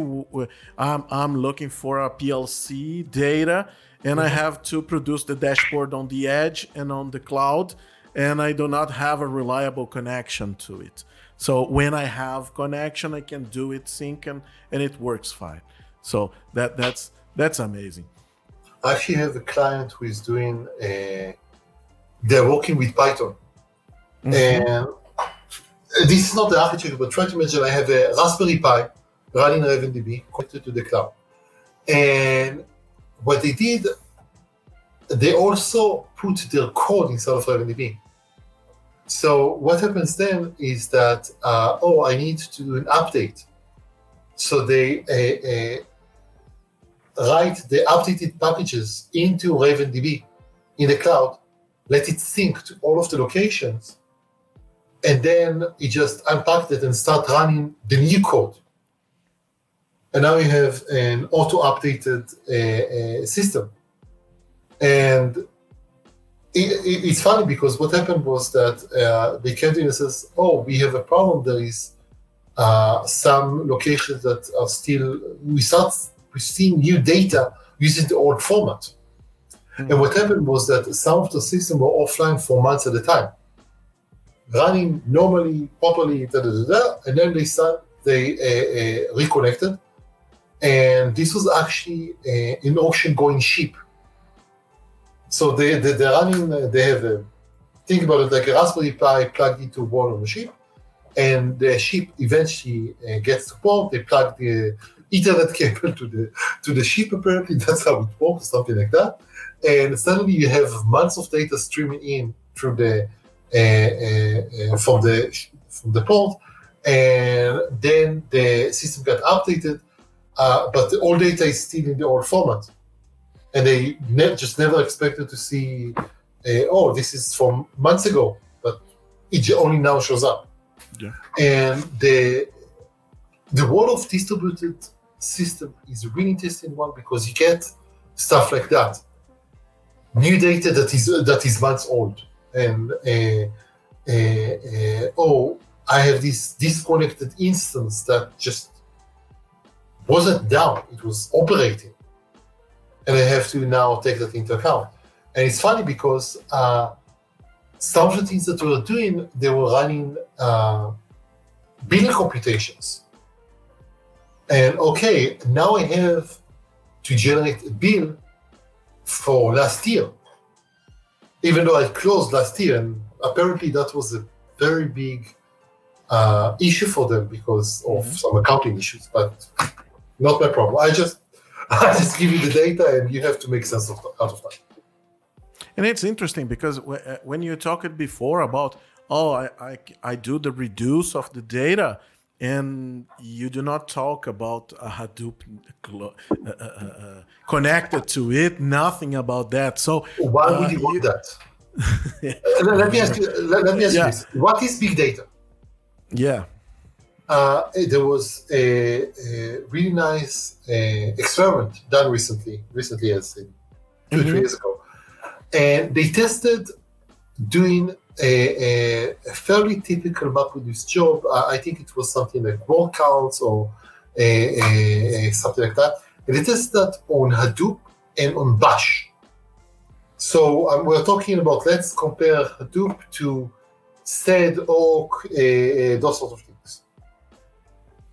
I'm, I'm looking for a PLC data and I mm-hmm. have to produce the dashboard on the edge and on the cloud and I do not have a reliable connection to it. So when I have connection, I can do it sync and, and it works fine. So that that's that's amazing. I actually have a client who is doing a, they're working with Python. Mm-hmm. And this is not the architecture, but try to imagine I have a Raspberry Pi running RavenDB connected to the cloud. And what they did, they also put their code inside of RavenDB. So what happens then is that uh, oh, I need to do an update. So they uh, uh, write the updated packages into RavenDB in the cloud, let it sync to all of the locations, and then it just unpack it and start running the new code. And now you have an auto-updated uh, uh, system. And it, it, it's funny because what happened was that uh, they came to me and says, "Oh, we have a problem. There is uh, some locations that are still we start we see new data using the old format." Mm-hmm. And what happened was that some of the systems were offline for months at a time, running normally, properly, da, da, da, da, and then they start they uh, uh reconnected, and this was actually uh, an ocean going ship so they, they, they're running, they have a, think about it like a Raspberry Pi plugged into one of the ship, and the ship eventually uh, gets support. They plug the Ethernet cable to the to the ship. Apparently, that's how it works, something like that. And suddenly, you have months of data streaming in through the uh, uh, from the from the port, and then the system got updated, uh, but the old data is still in the old format and they ne- just never expected to see, uh, oh, this is from months ago, but it only now shows up. Yeah. And the the world of distributed system is a really interesting one because you get stuff like that, new data that is that is months old, and uh, uh, uh, oh, I have this disconnected instance that just wasn't down; it was operating, and I have to now take that into account. And it's funny because uh, some of the things that we were doing, they were running uh, billing computations. And okay, now I have to generate a bill for last year, even though I closed last year, and apparently that was a very big uh, issue for them because of Mhm. some accounting issues. But not my problem. I just I just give you the data, and you have to make sense of out of that. And it's interesting because w- uh, when you talked before about, oh, I, I, I do the reduce of the data, and you do not talk about a Hadoop clo- uh, uh, uh, uh, connected to it, nothing about that. So, Why uh, would you want that? Uh, let, let me ask you. Let, let me ask Yeah. you this: What is big data? yeah. Uh, there was a, a really nice uh, experiment done recently, recently as in 2 Mhm. three years ago, and they tested doing a, a, fairly typical MapReduce job. Uh, I think it was something like word counts or a- something like that. And they tested that on Hadoop and on Bash. So um, we're talking about let's compare Hadoop to SED, awk, those sort of things.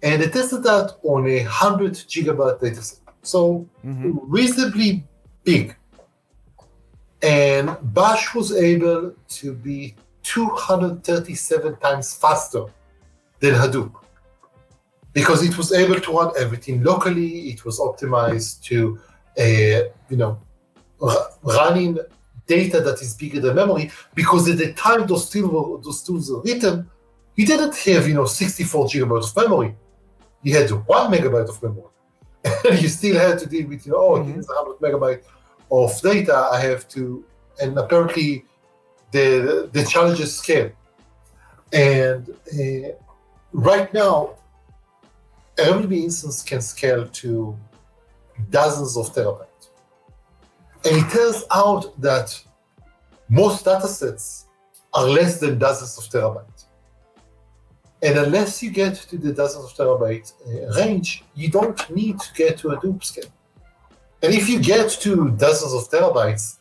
And they tested that on a 100 gigabyte dataset. So Mhm. reasonably big. And Bash was able to be 237 times faster than Hadoop because it was able to run everything locally. It was optimized to, uh, you know, r- running data that is bigger than memory. Because at the time those tools were, those tools were written, you didn't have you know 64 gigabytes of memory. You had one megabyte of memory, and you still had to deal with you know oh Mhm. here's 100 megabyte of data. I have to, and apparently the the challenges scale. And uh, right now, a RavenDB instance can scale to dozens of terabytes. And it turns out that most datasets are less than dozens of terabytes. And unless you get to the dozens of terabyte uh, range, you don't need to get to a Hadoop scale. And if you get to dozens of terabytes,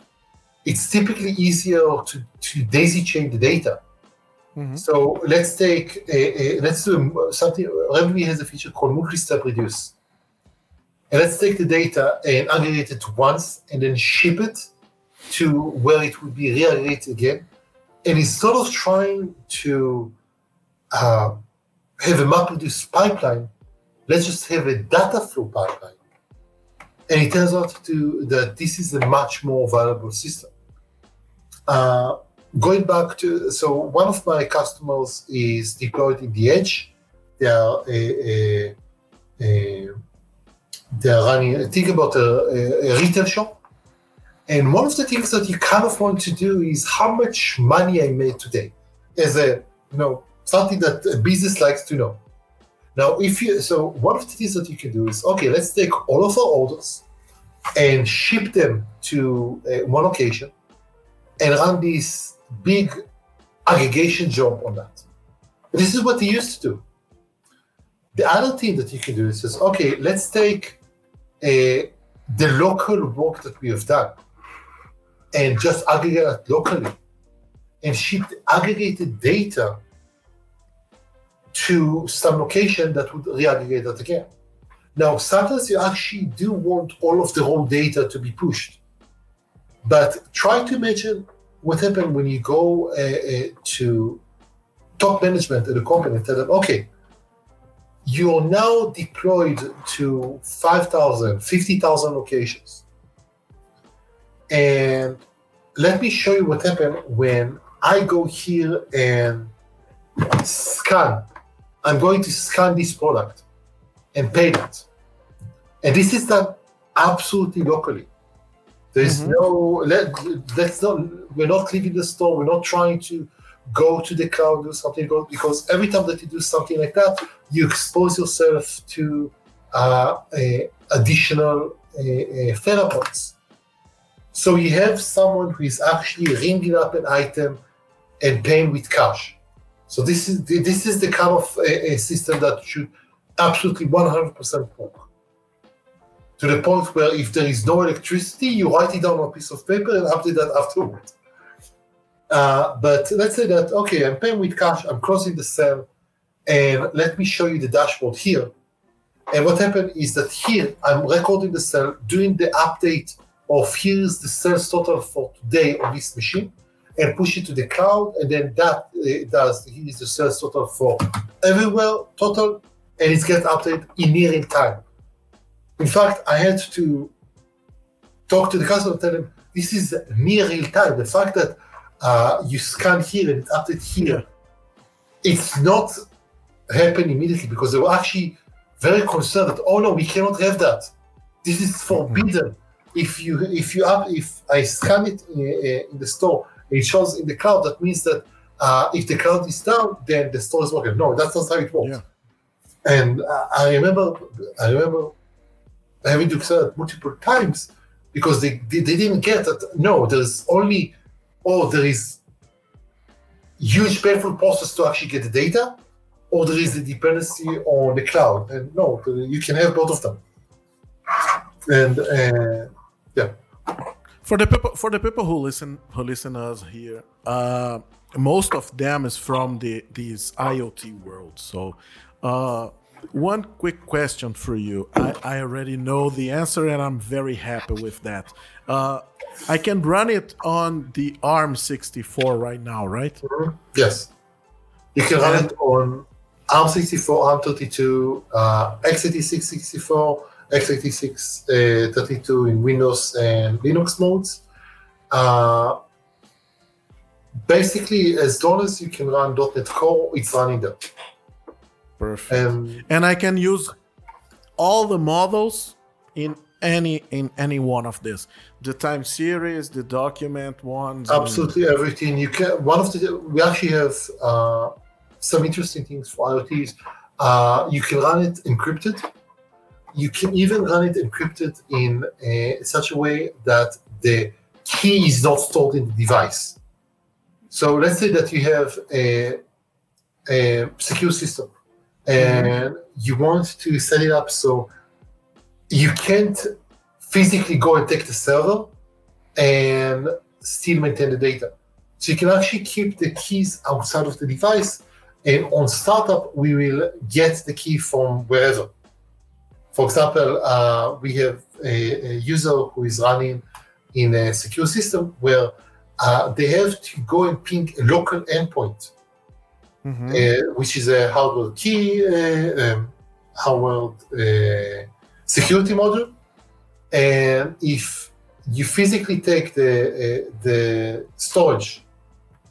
it's typically easier to, to daisy chain the data. Mhm. So let's take a, a, let's do something. RavenDB has a feature called multi-step reduce, and let's take the data and aggregate it once, and then ship it to where it would be re-aggregated again. And instead of trying to uh, have a MapReduce pipeline, let's just have a data flow pipeline. And it turns out to that this is a much more valuable system. Uh, going back to so one of my customers is deployed in the edge. They are a, a, a they are running. Think about a, a, a retail shop, and one of the things that you kind of want to do is how much money I made today, as a you know something that a business likes to know. Now, if you so one of the things that you can do is okay, let's take all of our orders and ship them to uh, one location and run this big aggregation job on that. This is what they used to do. The other thing that you can do is just, okay, let's take a, the local work that we have done and just aggregate locally and ship the aggregated data to some location that would re-aggregate that again. Now, sometimes you actually do want all of the raw data to be pushed. But try to imagine what happened when you go uh, uh, to top management at a company and tell them, okay, you're now deployed to 5,000, 50,000 locations. And let me show you what happened when I go here and scan. I'm going to scan this product and pay it. And this is done absolutely locally. There's Mhm. no let let's not we're not leaving the store, we're not trying to go to the cloud, do something, because every time that you do something like that, you expose yourself to uh, a additional uh, uh. So you have someone who is actually ringing up an item and paying with cash. So this is this is the kind of a, a system that should absolutely 100% work. To the point where if there is no electricity, you write it down on a piece of paper and update that afterwards. Uh, but let's say that okay, I'm paying with cash, I'm crossing the cell, and let me show you the dashboard here. And what happened is that here I'm recording the cell, doing the update of here's the sales total for today on this machine and push it to the cloud, and then that uh, does here's the sales total for everywhere total, and it gets updated in near time. In fact, I had to talk to the customer tell them this is near real time. The fact that uh, you scan here and it's updated here, it's not happen immediately because they were actually very concerned that oh no, we cannot have that. This is forbidden. Mm-hmm if you if you up if I scan it in, uh, in the store, it shows in the cloud. That means that uh, if the cloud is down, then the store is working. No, that's not how it works. Yeah. And uh, I remember, I remember having to say it multiple times because they, they, they didn't get that. No, there's only oh there is huge painful process to actually get the data, or there is a dependency on the cloud. And no, you can have both of them. And uh, yeah. For the people, for the people who listen, who listen us here, uh, most of them is from the these IoT world. So, uh, one quick question for you. I, I already know the answer, and I'm very happy with that. Uh, I can run it on the ARM64 right now, right? Mm-hmm. Yes, you can run it on ARM64, ARM32, uh, x86 64 x86 uh, 32 in Windows and Linux modes. Uh, basically, as long as you can run .NET Core, it's running there. Perfect. And, and I can use all the models in any in any one of this the time series the document ones absolutely and... everything you can one of the we actually have uh, some interesting things for iots uh, you can run it encrypted you can even run it encrypted in a, such a way that the key is not stored in the device. So let's say that you have a, a secure system and mm-hmm. you want to set it up so you can't physically go and take the server and still maintain the data. So you can actually keep the keys outside of the device, and on startup, we will get the key from wherever. For example, uh, we have a, a, user who is running in a secure system where uh, they have to go and ping a local endpoint, mm-hmm. uh, which is a hardware key, uh, um, hardware uh, security module. And if you physically take the uh, the storage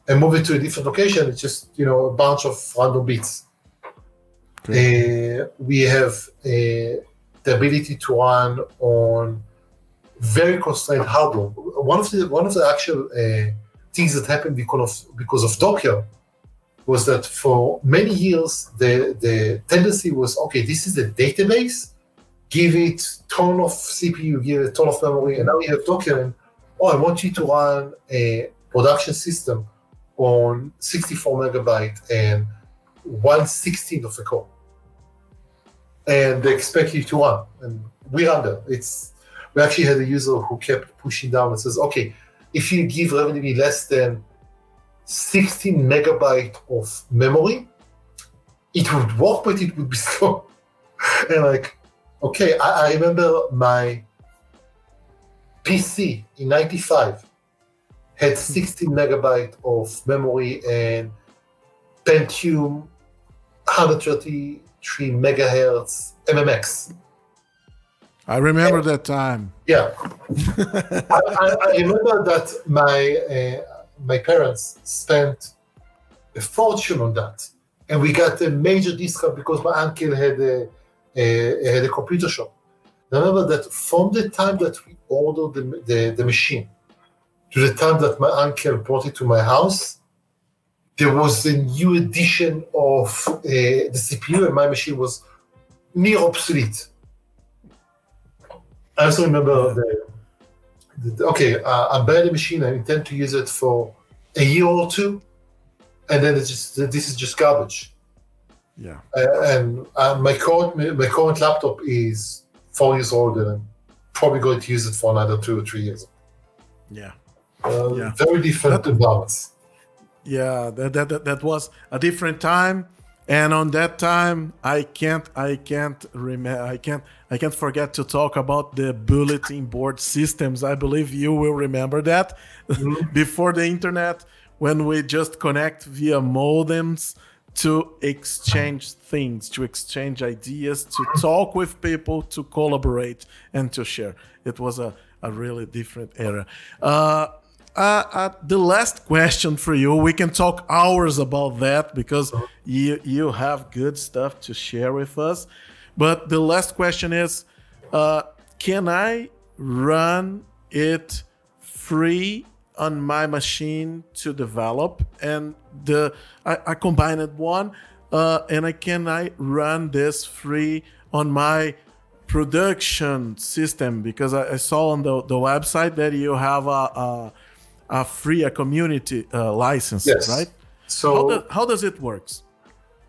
and move it to a different location, it's just you know a bunch of random bits. Uh, we have a the ability to run on very constrained hardware. One of the one of the actual uh, things that happened because of because of Docker was that for many years the the tendency was okay, this is a database, give it ton of CPU, give it ton of memory, and now you have Docker and oh, I want you to run a production system on 64 megabyte and 1 16th of a core and they expect you to run. And we're under. It's we actually had a user who kept pushing down and says, okay, if you give RavenDB less than 16 megabyte of memory, it would work, but it would be slow. and like, okay, I, I remember my PC in 95 had 16 megabyte of memory and Pentium 130 three megahertz MMX. I remember and, that time. Yeah, I, I, I, remember that my uh, my parents spent a fortune on that, and we got a major discount because my uncle had a, a had a computer shop. I remember that from the time that we ordered the, the, the machine to the time that my uncle brought it to my house, there was a new edition of uh, the CPU, and my machine was near obsolete. I also remember the, the okay, uh, I buy the machine. I intend to use it for a year or two, and then it's just this is just garbage. Yeah. Uh, and uh, my current my current laptop is four years old, and I'm probably going to use it for another two or three years. Yeah. Uh, Yeah. Very different That- environments. Yeah, that, that that that was a different time, and on that time, I can't I can't remember I can't I can't forget to talk about the bulletin board systems. I believe you will remember that before the internet, when we just connect via modems to exchange things, to exchange ideas, to talk with people, to collaborate, and to share. It was a, a really different era. Uh, uh, uh, the last question for you, we can talk hours about that because you you have good stuff to share with us. But the last question is, uh, can I run it free on my machine to develop? And the I, I combined one, uh, and I can I run this free on my production system because I, I saw on the, the website that you have a a, a free a community uh, license, Yes. right? So How, do, how does it works?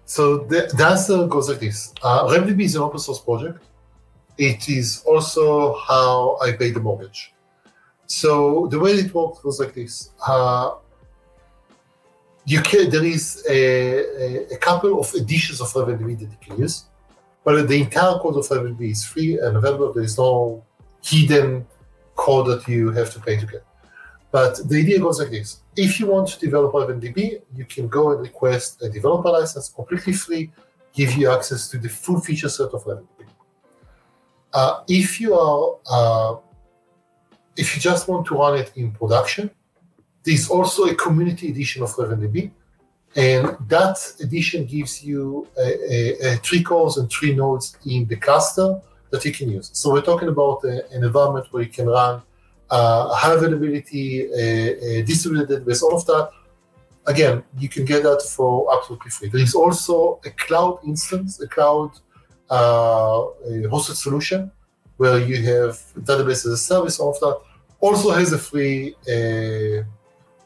So the, the answer goes like this. Uh, RavenDB is an open source project. It is also how I pay the mortgage. So the way it works goes like this. Uh, you can, there is a, a, a couple of editions of RavenDB that you can use, but the entire code of RavenDB is free and available. There is no hidden code that you have to pay to get. But the idea goes like this. If you want to develop RavenDB, you can go and request a developer license completely free, give you access to the full feature set of RavenDB. Uh, if you are, uh, if you just want to run it in production, there's also a community edition of RavenDB, and that edition gives you a, a, a three cores and three nodes in the cluster that you can use. So we're talking about a, an environment where you can run uh, high availability, uh, uh, distributed database, all of that. Again, you can get that for absolutely free. There is also a cloud instance, a cloud uh, a hosted solution where you have database as a service, all of that. Also has a free uh,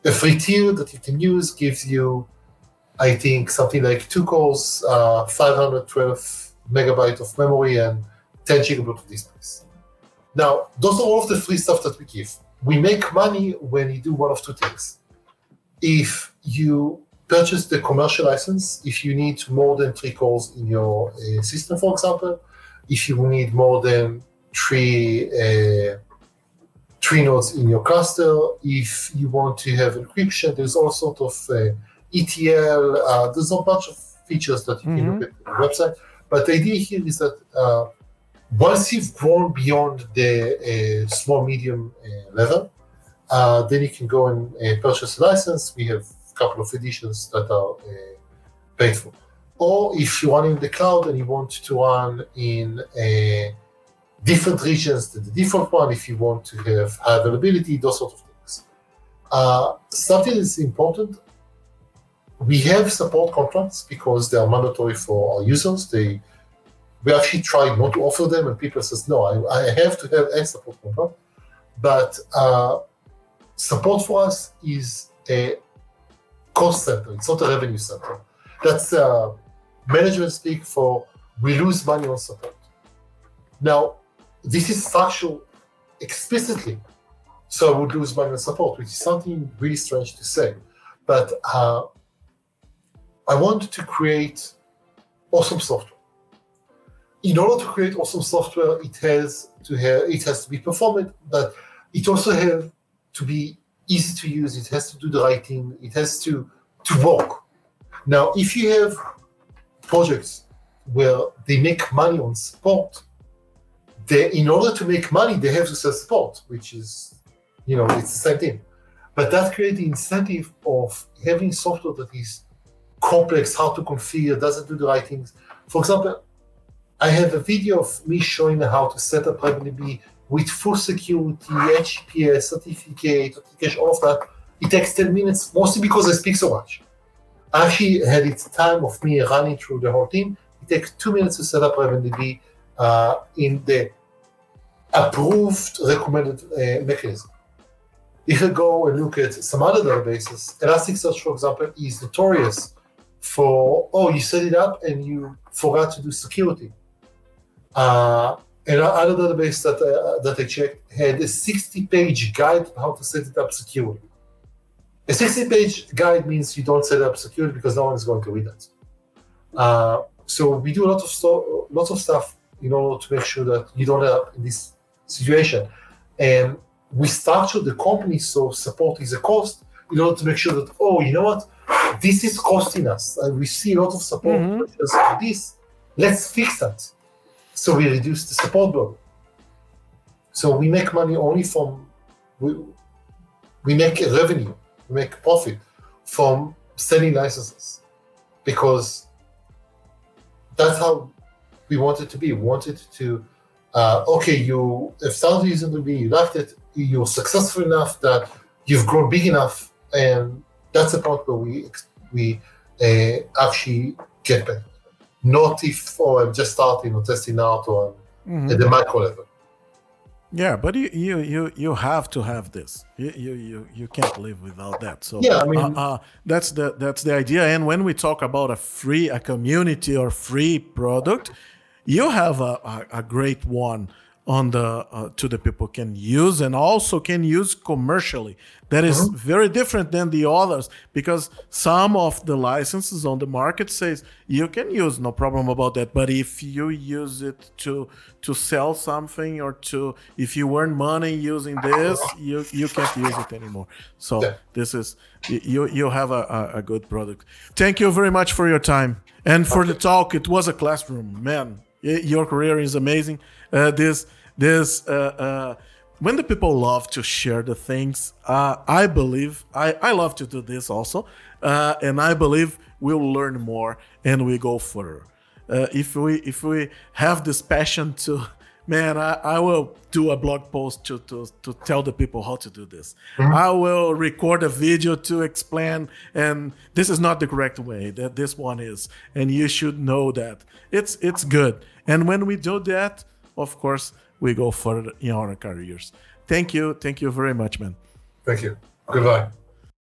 a free tier that you can use, gives you, I think, something like two cores, uh, 512 megabyte of memory, and 10 gigabyte of disk space. Now, those are all of the free stuff that we give. We make money when you do one of two things. If you purchase the commercial license, if you need more than three calls in your uh, system, for example, if you need more than three uh, three nodes in your cluster, if you want to have encryption, there's all sort of uh, ETL. Uh, there's a bunch of features that you can look at on the website. But the idea here is that uh, once you've grown beyond the uh, small medium uh, level, uh, then you can go and purchase a license. We have a couple of editions that are paid for. Or if you run in the cloud and you want to run in uh, different regions than the default one, if you want to have high availability, those sort of things. Uh, something that's important. We have support contracts because they are mandatory for our users. They we actually tried not to offer them, and people says, "No, I, I have to have a support contract." But uh, support for us is a cost center; it's not a revenue center. That's uh, management speak for we lose money on support. Now, this is factual explicitly, so I would lose money on support, which is something really strange to say. But uh, I want to create awesome software in order to create awesome software, it has to have it has to be performant, but it also has to be easy to use. It has to do the right thing. It has to to work. Now, if you have projects where they make money on support, they in order to make money they have to sell support, which is you know it's the same thing. But that creates the incentive of having software that is complex, hard to configure, doesn't do the right things. For example, I have a video of me showing how to set up RavenDB with full security, HTTPS, certificate, authentication, all of that. It takes 10 minutes, mostly because I speak so much. I actually had its time of me running through the whole thing. It takes two minutes to set up RavenDB uh, in the approved recommended uh, mechanism. If you go and look at some other databases, Elasticsearch, for example, is notorious for oh, you set it up and you forgot to do security. Uh, and other database that uh, that I checked had a 60-page guide on how to set it up securely. A 60-page guide means you don't set it up securely because no one is going to read it. Uh, so we do a lot of sto- lots of stuff in order to make sure that you don't end up in this situation. And we structure the company so support is a cost in order to make sure that oh, you know what, this is costing us. And we see a lot of support for this. Let's fix that. So we reduce the support bill. So we make money only from we, we make revenue, we make profit from selling licenses because that's how we want it to be. We want it to uh, okay, you if have started using Ruby, you liked it, you're successful enough that you've grown big enough, and that's the part where we we uh, actually get better. Not if oh, I'm just starting or testing out or Mhm. at the micro level. Yeah, but you you you you have to have this. You you you, you can't live without that. So Yeah, I mean- uh, uh, that's the that's the idea. And when we talk about a free a community or free product, you have a, a, a great one on the uh, to the people can use and also can use commercially. That is very different than the others because some of the licenses on the market says you can use no problem about that. But if you use it to to sell something or to if you earn money using this, you you can't use it anymore. So Yeah. this is you you have a, a, a good product. Thank you very much for your time and for the talk. It was a classroom, man. Your career is amazing. Uh, this this uh, uh, when the people love to share the things, uh, I believe I I love to do this also, uh, and I believe we'll learn more and we go further. Uh, if we if we have this passion to man I, I will do a blog post to, to to tell the people how to do this. I will record a video to explain and this is not the correct way that this one is and you should know that. It's it's good. And when we do that of course we go further in our careers thank you thank you very much man Thank you. Goodbye.